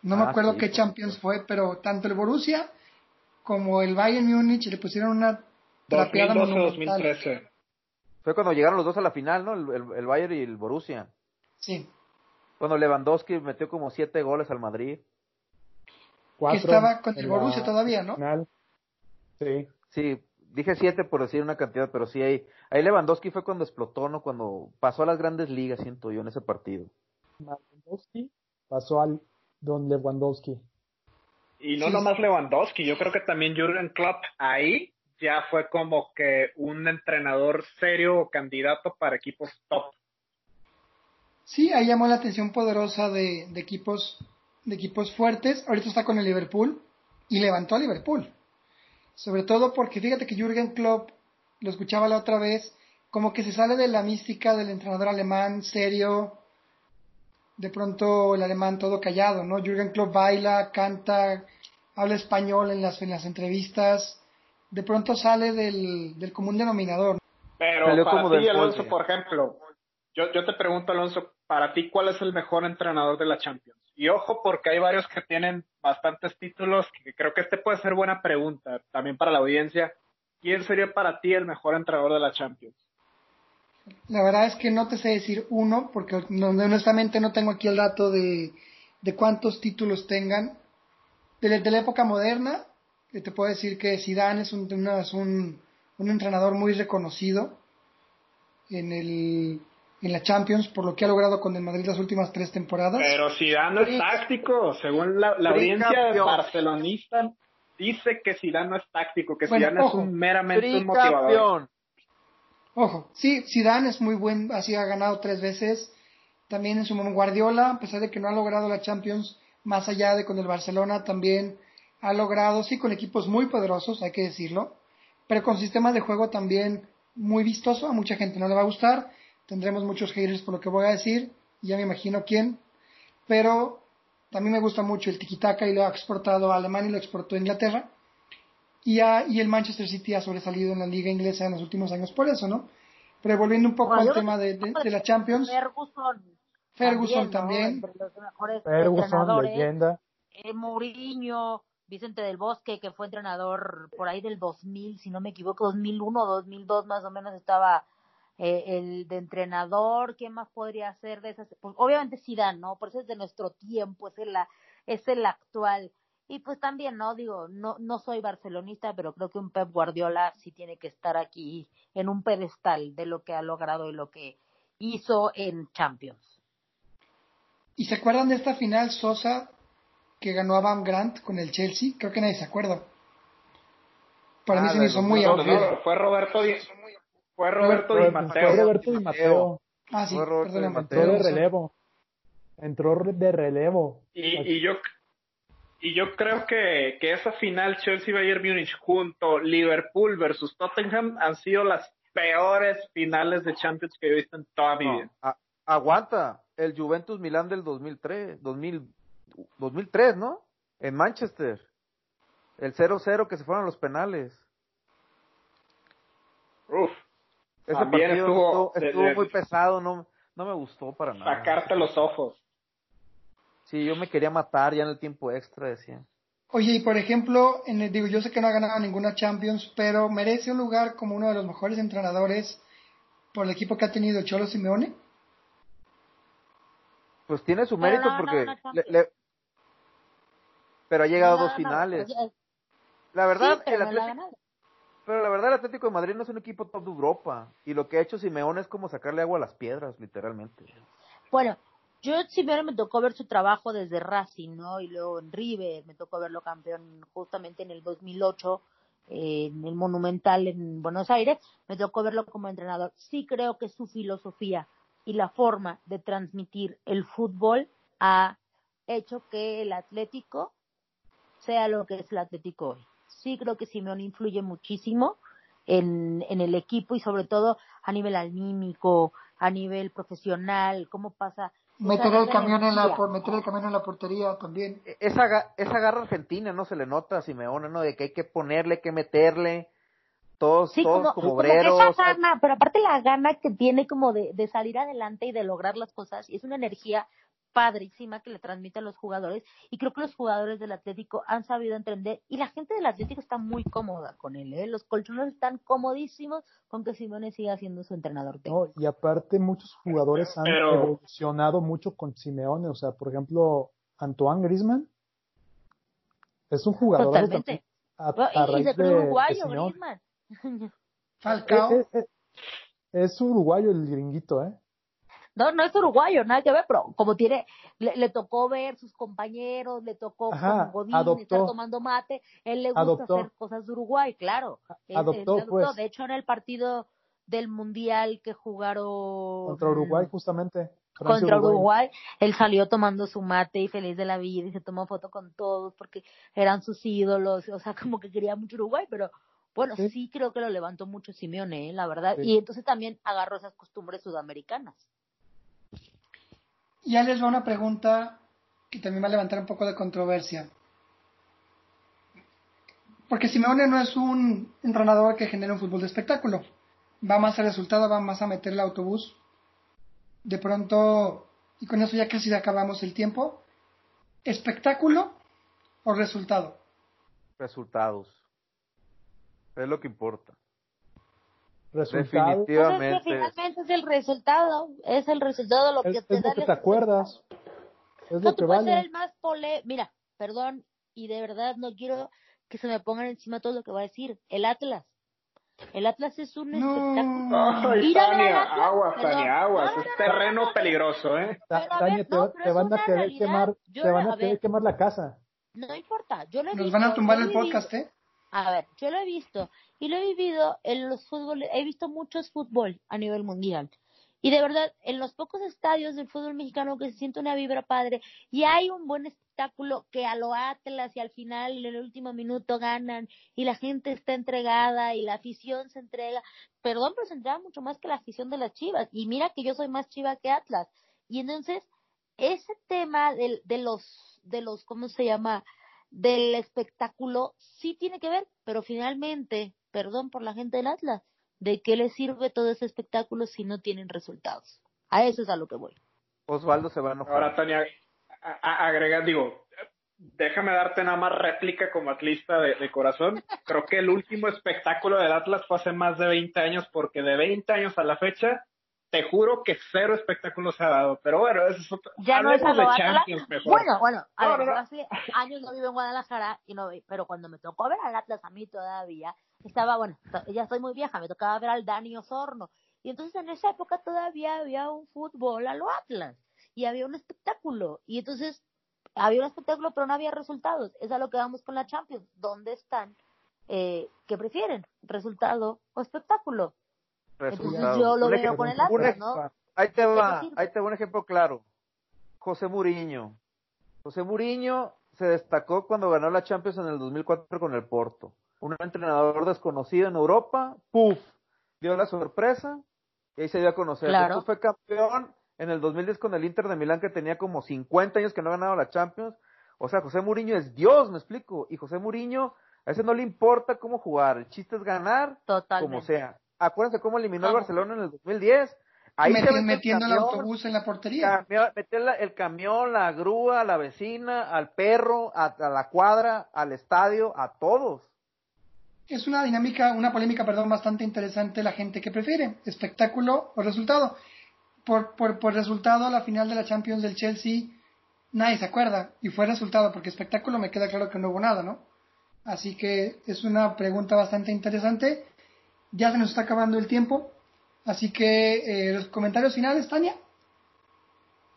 No me ah, acuerdo qué Champions fue, pero tanto el Borussia como el Bayern Múnich le pusieron una trapeada 2013. Fue cuando llegaron los dos a la final, ¿no? El, Bayern y el Borussia. Sí. Cuando Lewandowski metió como siete goles al Madrid. que estaba con el Borussia todavía, ¿no? Sí. Sí, dije siete por decir una cantidad, pero sí ahí, ahí Lewandowski fue cuando explotó, ¿no? Cuando pasó a las grandes ligas, siento yo, en ese partido. Lewandowski pasó al Don Lewandowski. Y no nomás Lewandowski, yo creo que también Jürgen Klopp ahí ya fue como que un entrenador serio o candidato para equipos top. Sí, ahí llamó la atención poderosa de, de, equipos de equipos fuertes. Ahorita está con el Liverpool y levantó a Liverpool. Sobre todo porque fíjate que Jürgen Klopp, lo escuchaba la otra vez, como que se sale de la mística del entrenador alemán serio, de pronto el alemán todo callado, ¿no? Jürgen Klopp baila, canta, habla español en las, en las entrevistas, de pronto sale del, del común denominador. Pero Salió para ti, Alonso, por ejemplo, yo, yo te pregunto, Alonso, para ti, ¿cuál es el mejor entrenador de la Champions? Y ojo, porque hay varios que tienen bastantes títulos, que creo que este puede ser buena pregunta también para la audiencia. ¿Quién sería para ti el mejor entrenador de la Champions? La verdad es que no te sé decir uno, porque no- honestamente no tengo aquí el dato de, de cuántos títulos tengan. De, la- de la época moderna, eh, te puedo decir que Zidane es un, una- es un, un entrenador muy reconocido en, el, en la Champions por lo que ha logrado con el Madrid las últimas tres temporadas. Pero Zidane no es táctico, según la, la audiencia barcelonista dice que Zidane no es táctico, que Bueno, Zidane es ojo. un meramente un motivador. Ojo, sí, Zidane es muy buen, así ha ganado tres veces. También en su momento Guardiola, a pesar de que no ha logrado la Champions más allá de con el Barcelona, también ha logrado, sí, con equipos muy poderosos, hay que decirlo, pero con sistemas de juego también muy vistoso. A mucha gente no le va a gustar. Tendremos muchos haters por lo que voy a decir, ya me imagino quién. Pero también me gusta mucho el tiki-taka y lo ha exportado a Alemania y lo exportó a Inglaterra y, a- y el Manchester City ha sobresalido en la liga inglesa en los últimos años por eso, ¿no? Pero volviendo un poco Bueno, al tema de, de- de la Champions, Ferguson. Ferguson ¿no? también. Entre los mejores Ferguson, leyenda. Eh, Mourinho, Vicente del Bosque, que fue entrenador por ahí del 2000, si no me equivoco, 2001 o 2002 más o menos estaba eh, el de entrenador. ¿Quién más podría ser de esas? Pues obviamente Zidane, ¿no? Por eso es de nuestro tiempo, es el, es el actual. Y pues también, ¿no? Digo, no, no soy barcelonista, pero creo que un Pep Guardiola sí tiene que estar aquí en un pedestal de lo que ha logrado y lo que hizo en Champions. ¿y se acuerdan de esta final Sosa que ganó a Van Grant con el Chelsea? Creo que nadie se acuerda. Para mí Ah, se me hizo muy No, no, aburrido. no, fue Roberto Di, fue Roberto Di Fue Matteo. Roberto Di Matteo. Ah, sí, Fue Roberto Di. Entró de relevo. Entró de relevo. Y, y yo y yo creo que, que esa final Chelsea Bayern Múnich junto Liverpool versus Tottenham han sido las peores finales de Champions que he visto en toda mi No, vida. a- aguanta. El Juventus Milán del 2003, 2000, 2003, ¿no? En Manchester. El 0-0 que se fueron a los penales. Uf, Ese También partido estuvo- estuvo, de- estuvo de- muy pesado, no, no me gustó para nada. sacarte los ojos. Sí, yo me quería matar ya en el tiempo extra, decía. Oye, y por ejemplo, en el- digo, yo sé que no ha ganado ninguna Champions, pero merece un lugar como uno de los mejores entrenadores por el equipo que ha tenido Cholo Simeone. Pues tiene su mérito no porque... una le- le- pero ha llegado a No, dos no, finales. pues, La verdad, sí, pero el no Atlético, pero la verdad el Atlético de Madrid no es un equipo top de Europa. Y lo que ha hecho Simeone es como sacarle agua a las piedras, literalmente. Bueno, yo Simeone me tocó ver su trabajo desde Racing, ¿no? Y luego en River, me tocó verlo campeón justamente en el 2008 eh, en el Monumental en Buenos Aires, me tocó verlo como entrenador. Sí creo que su filosofía y la forma de transmitir el fútbol ha hecho que el Atlético sea lo que es el Atlético hoy. Sí creo que Simeone influye muchísimo en, en el equipo y sobre todo a nivel anímico, a nivel profesional, cómo pasa. Meter el camión en la por- meter el camión en la portería también. E- Esa, ga- esa garra argentina no se le nota a Simeone, ¿no? De que hay que ponerle, que meterle. Todos, Sí, todos como, como, obreros. esa gana, pero aparte la gana que tiene como de, de salir adelante y de lograr las cosas, y es una energía padrísima que le transmite a los jugadores, y creo que los jugadores del Atlético han sabido entender, y la gente del Atlético está muy cómoda con él, ¿eh? los colchones están comodísimos con que Simone siga siendo su entrenador técnico. ¿no? Y aparte muchos jugadores han Pero- evolucionado mucho con Simeone, o sea, por ejemplo, Antoine Griezmann es un jugador Totalmente. a, Bueno, a y, y raíz se cree de- de uruguayo, Simeone. Griezmann. Falcao. Es, es- es uruguayo el gringuito, ¿eh? No, no es uruguayo, nada que ver, pero como tiene, le, le tocó ver sus compañeros, le tocó Ajá, con Godín adoptó. estar tomando mate, él le gusta Adoptó. hacer cosas de Uruguay, claro. Adoptó, pues. De hecho, en el partido del Mundial que jugaron Contra Uruguay, justamente. Francia, contra Uruguay, él salió tomando su mate y feliz de la vida y se tomó foto con todos porque eran sus ídolos, o sea, como que quería mucho Uruguay, pero bueno, sí, Sí. creo que lo levantó mucho Simeone, ¿eh? la verdad, Sí. y entonces también agarró esas costumbres sudamericanas. Ya les va una pregunta que también va a levantar un poco de controversia. Porque Simeone no es un entrenador que genera un fútbol de espectáculo. Va más al resultado, va más a meter el autobús. De pronto, y con eso ya casi acabamos el tiempo, espectáculo o resultado. Resultados. Es lo que importa. Resultado. Definitivamente. Pues es que finalmente es el resultado, es el resultado lo que Es, te es da lo que te acuerdas. Es No, lo tú que puedes ser vale. el más pole... Mira, perdón, y de verdad no quiero que se me pongan encima todo lo que voy a decir. El Atlas. El Atlas es un espectáculo. No. Ay, Ir a ver al Tania, Atlas, aguas, perdón. Tania, aguas. No, no, Es no, terreno no, no, peligroso, ¿eh? Ta- Tania, te, va- te van a querer realidad. quemar, Yo, te van a a querer ver. quemar la casa. No importa, yo lo he Nos visto. van a tumbar el podcast, ¿eh? A ver, yo lo he visto y lo he vivido en los fútbol, he visto muchos fútbol a nivel mundial. Y de verdad, en los pocos estadios del fútbol mexicano que se siente una vibra padre y hay un buen espectáculo que a lo Atlas y al final en el último minuto ganan y la gente está entregada y la afición se entrega. Perdón, pero se entrega mucho más que la afición de las Chivas. Y mira que yo soy más Chiva que Atlas. Y entonces, ese tema del- de los, de los, ¿cómo se llama? Del espectáculo sí tiene que ver, pero finalmente, perdón por la gente del Atlas, ¿de qué le sirve todo ese espectáculo si no tienen resultados? A eso es a lo que voy. Osvaldo se va a enojar. Ahora, Tania, agrega, digo, déjame darte nada más réplica como atlista de, de corazón. Creo que el último espectáculo del Atlas fue hace más de 20 años, porque de 20 años a la fecha, te juro que cero espectáculo se ha dado. Pero bueno, eso es otro. Ya no es de. Champions mejor. Bueno, bueno, a No, ver, no, no. yo hace años no vivo en Guadalajara, y no, pero cuando me tocó ver al Atlas a mí todavía, estaba, bueno, ya soy muy vieja, me tocaba ver al Dani Osorno. Y entonces en esa época todavía había un fútbol a lo Atlas, y había un espectáculo. Y entonces había un espectáculo, pero no había resultados. Es a lo que vamos con la Champions. ¿Dónde están? Eh, ¿Qué prefieren? ¿Resultado o espectáculo? Resultados. yo lo Un veo ejemplo- con el Atlas. Ahí te va, ahí te va un ejemplo claro. José Muriño. José Muriño se destacó cuando ganó la Champions en el 2004 con el Porto. Un entrenador desconocido en Europa, ¡puf! Dio la sorpresa y ahí se dio a conocer. Claro. Después fue campeón en el 2010 con el Inter de Milán que tenía como 50 años que no ganaba la Champions. O sea, José Muriño es Dios, me explico. Y José Muriño, a ese no le importa cómo jugar. El chiste es ganar Totalmente. como sea. Acuérdense cómo eliminó al. Barcelona en el 2010. Ahí Meti- metiendo el camión, autobús en la portería. meter el camión, la grúa, la vecina, al perro, a, a la cuadra, al estadio, a todos. Es una dinámica, una polémica, perdón, bastante interesante la gente que prefiere, espectáculo o resultado. Por, por, por resultado, la final de la Champions del Chelsea, nadie se acuerda, y fue resultado, porque espectáculo me queda claro que no hubo nada, ¿no? Así que es una pregunta bastante interesante. Ya se nos está acabando el tiempo, así que eh, los comentarios finales, Tania.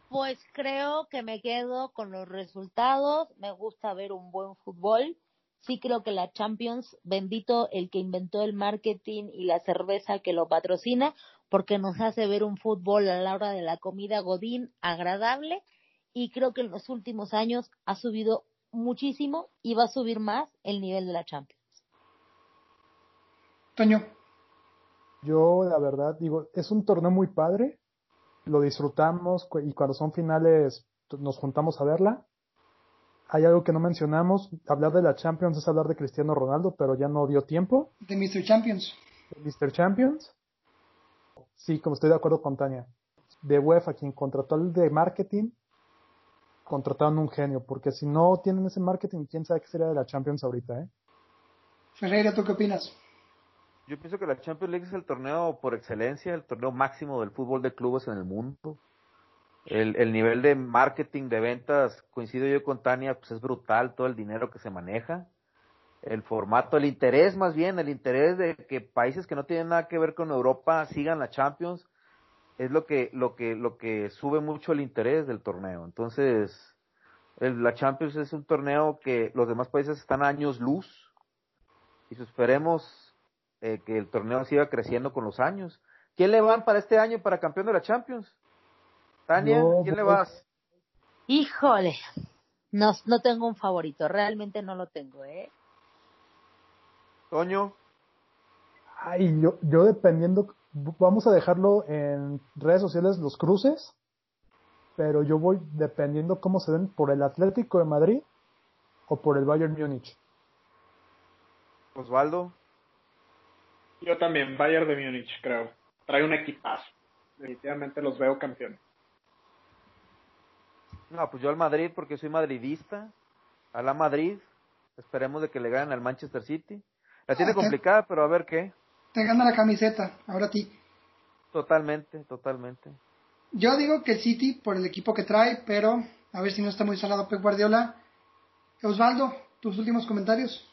Pues creo que me quedo con los resultados. Me gusta ver un buen fútbol. Sí creo que la Champions, bendito el que inventó el marketing y la cerveza que lo patrocina, porque nos hace ver un fútbol a la hora de la comida godín agradable. Y creo que en los últimos años ha subido muchísimo y va a subir más el nivel de la Champions. Toño, Yo, la verdad, digo, es un torneo muy padre, lo disfrutamos y cuando son finales nos juntamos a verla. Hay algo que no mencionamos, hablar de la Champions es hablar de Cristiano Ronaldo, pero ya no dio tiempo. de Mr. Champions. Mr. Champions. Sí, como estoy de acuerdo con Tania. De UEFA, quien contrató al de marketing, contrataron un genio, porque si no tienen ese marketing, quién sabe qué sería de la Champions ahorita, ¿eh? Ferreira, ¿tú qué opinas? Yo pienso que la Champions League es el torneo por excelencia, el torneo máximo del fútbol de clubes en el mundo. El, el nivel de marketing, de ventas, coincido yo con Tania, pues es brutal todo el dinero que se maneja. El formato, el interés más bien, el interés de que países que no tienen nada que ver con Europa sigan la Champions, es lo que, lo que, lo que sube mucho el interés del torneo. Entonces, el- la Champions es un torneo que los demás países están a años luz y pues esperemos eh, que el torneo siga creciendo con los años. ¿Quién le van para este año para campeón de la Champions? Tania, ¿quién le voy- vas? Híjole, no, no tengo un favorito, realmente no lo tengo, ¿eh? Toño, Ay, yo, yo dependiendo, vamos a dejarlo en redes sociales los cruces, pero yo voy dependiendo cómo se ven por el Atlético de Madrid o por el Bayern Múnich. Osvaldo. Yo también, Bayern de Múnich, creo. Trae un equipazo. Definitivamente los veo campeones. No, pues yo al Madrid porque soy madridista. A la Madrid. Esperemos de que le ganen al Manchester City. La tiene Ah, complicada, pero a ver qué. Te gana la camiseta, ahora a ti. Totalmente, totalmente. Yo digo que el City por el equipo que trae, pero a ver si no está muy salado Pep Guardiola. Osvaldo, tus últimos comentarios.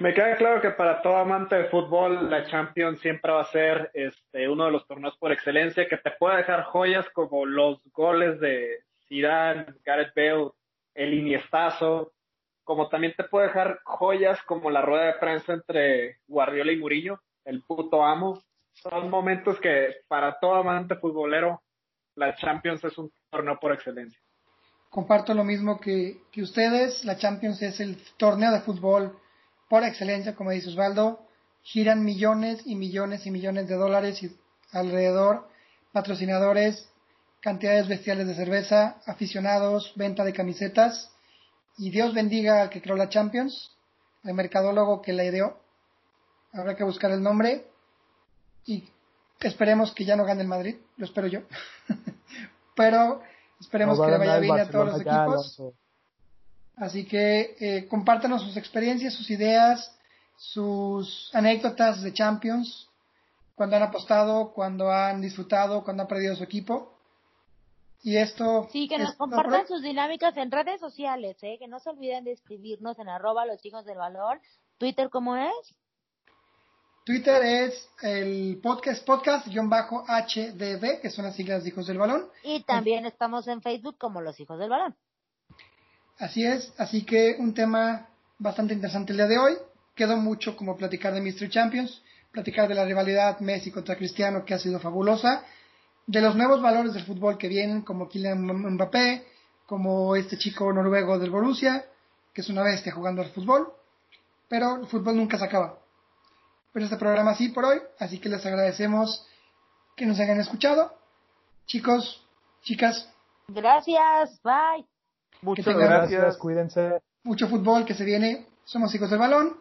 Me queda claro que para todo amante de fútbol, la Champions siempre va a ser este, uno de los torneos por excelencia que te puede dejar joyas como los goles de Zidane, Gareth Bale, el Iniestazo, como también te puede dejar joyas como la rueda de prensa entre Guardiola y Murillo, el puto amo. Son momentos que para todo amante futbolero, la Champions es un torneo por excelencia. Comparto lo mismo que, que ustedes. La Champions es el torneo de fútbol por excelencia, como dice Osvaldo. Giran millones y millones y millones de dólares y alrededor, patrocinadores, cantidades bestiales de cerveza, aficionados, venta de camisetas. Y Dios bendiga al que creó la Champions, el mercadólogo que la ideó. Habrá que buscar el nombre. Y esperemos que ya no gane el Madrid, lo espero yo. Pero esperemos que le vaya bien a todos los equipos. Alonso. Así que eh, compártanos sus experiencias, sus ideas, sus anécdotas de Champions, cuando han apostado, cuando han disfrutado, cuando han perdido su equipo. Y esto. Sí, que nos compartan sus dinámicas en redes sociales, ¿eh? que no se olviden de escribirnos en arroba los hijos del valor. Twitter, ¿cómo es? Twitter es el podcast, podcast-hdb, que son las siglas de Hijos del Balón. Y también estamos en Facebook como los hijos del balón. Así es, así que un tema bastante interesante el día de hoy. Quedó mucho como platicar de Mystery Champions, platicar de la rivalidad Messi contra Cristiano que ha sido fabulosa, de los nuevos valores del fútbol que vienen como Kylian Mbappé, como este chico noruego del Borussia, que es una bestia jugando al fútbol, pero el fútbol nunca se acaba. Pero este programa sí por hoy, así que les agradecemos que nos hayan escuchado. Chicos, chicas, Gracias, bye. Muchas. Gracias, cuídense. mucho fútbol que se viene, somos hijos del balón.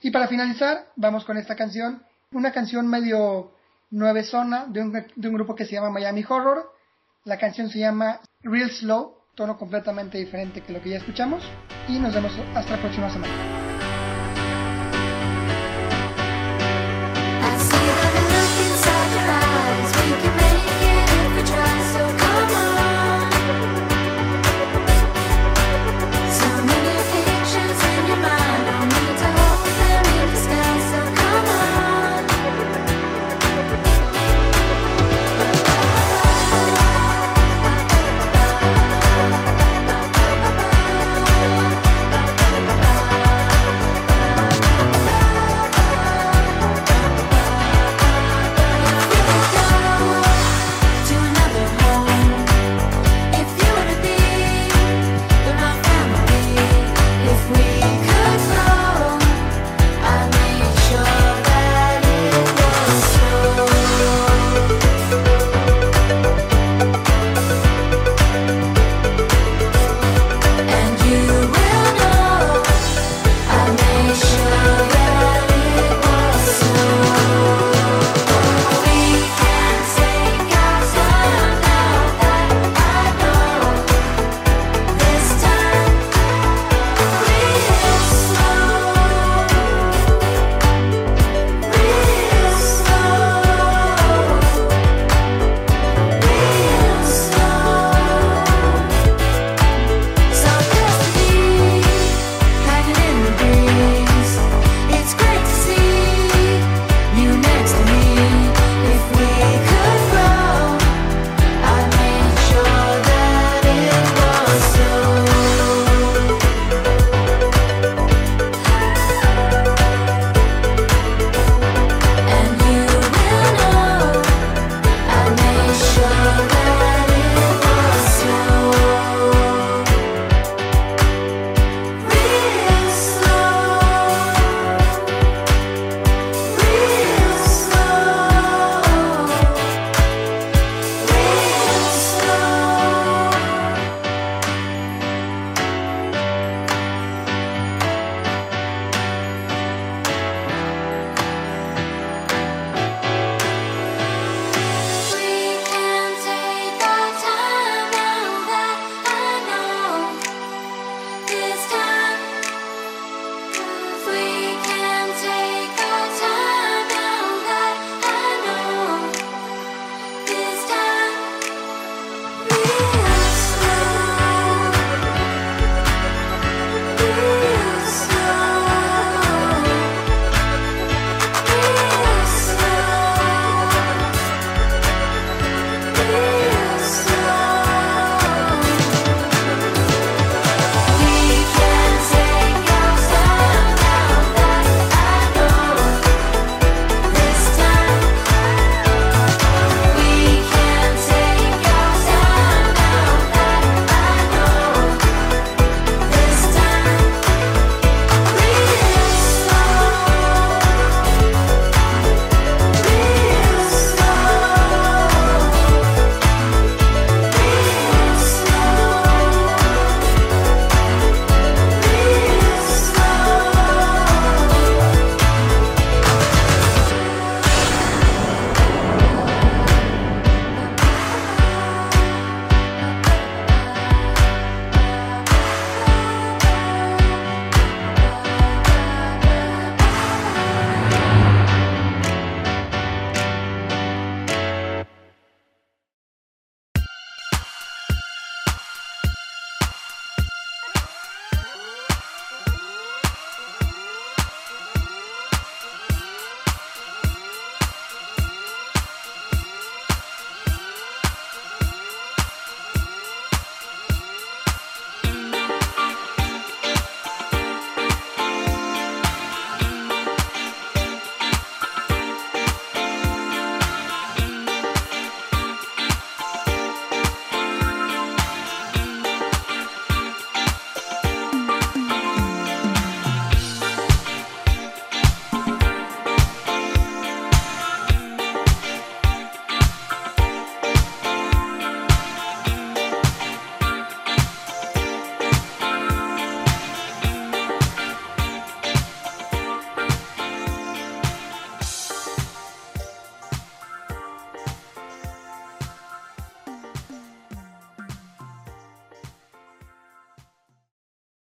Y para finalizar, vamos con esta canción, una canción medio nueve zona de un, de un grupo que se llama Miami Horror. La canción se llama Real Slow, tono completamente diferente que lo que ya escuchamos. Y nos vemos hasta la próxima semana.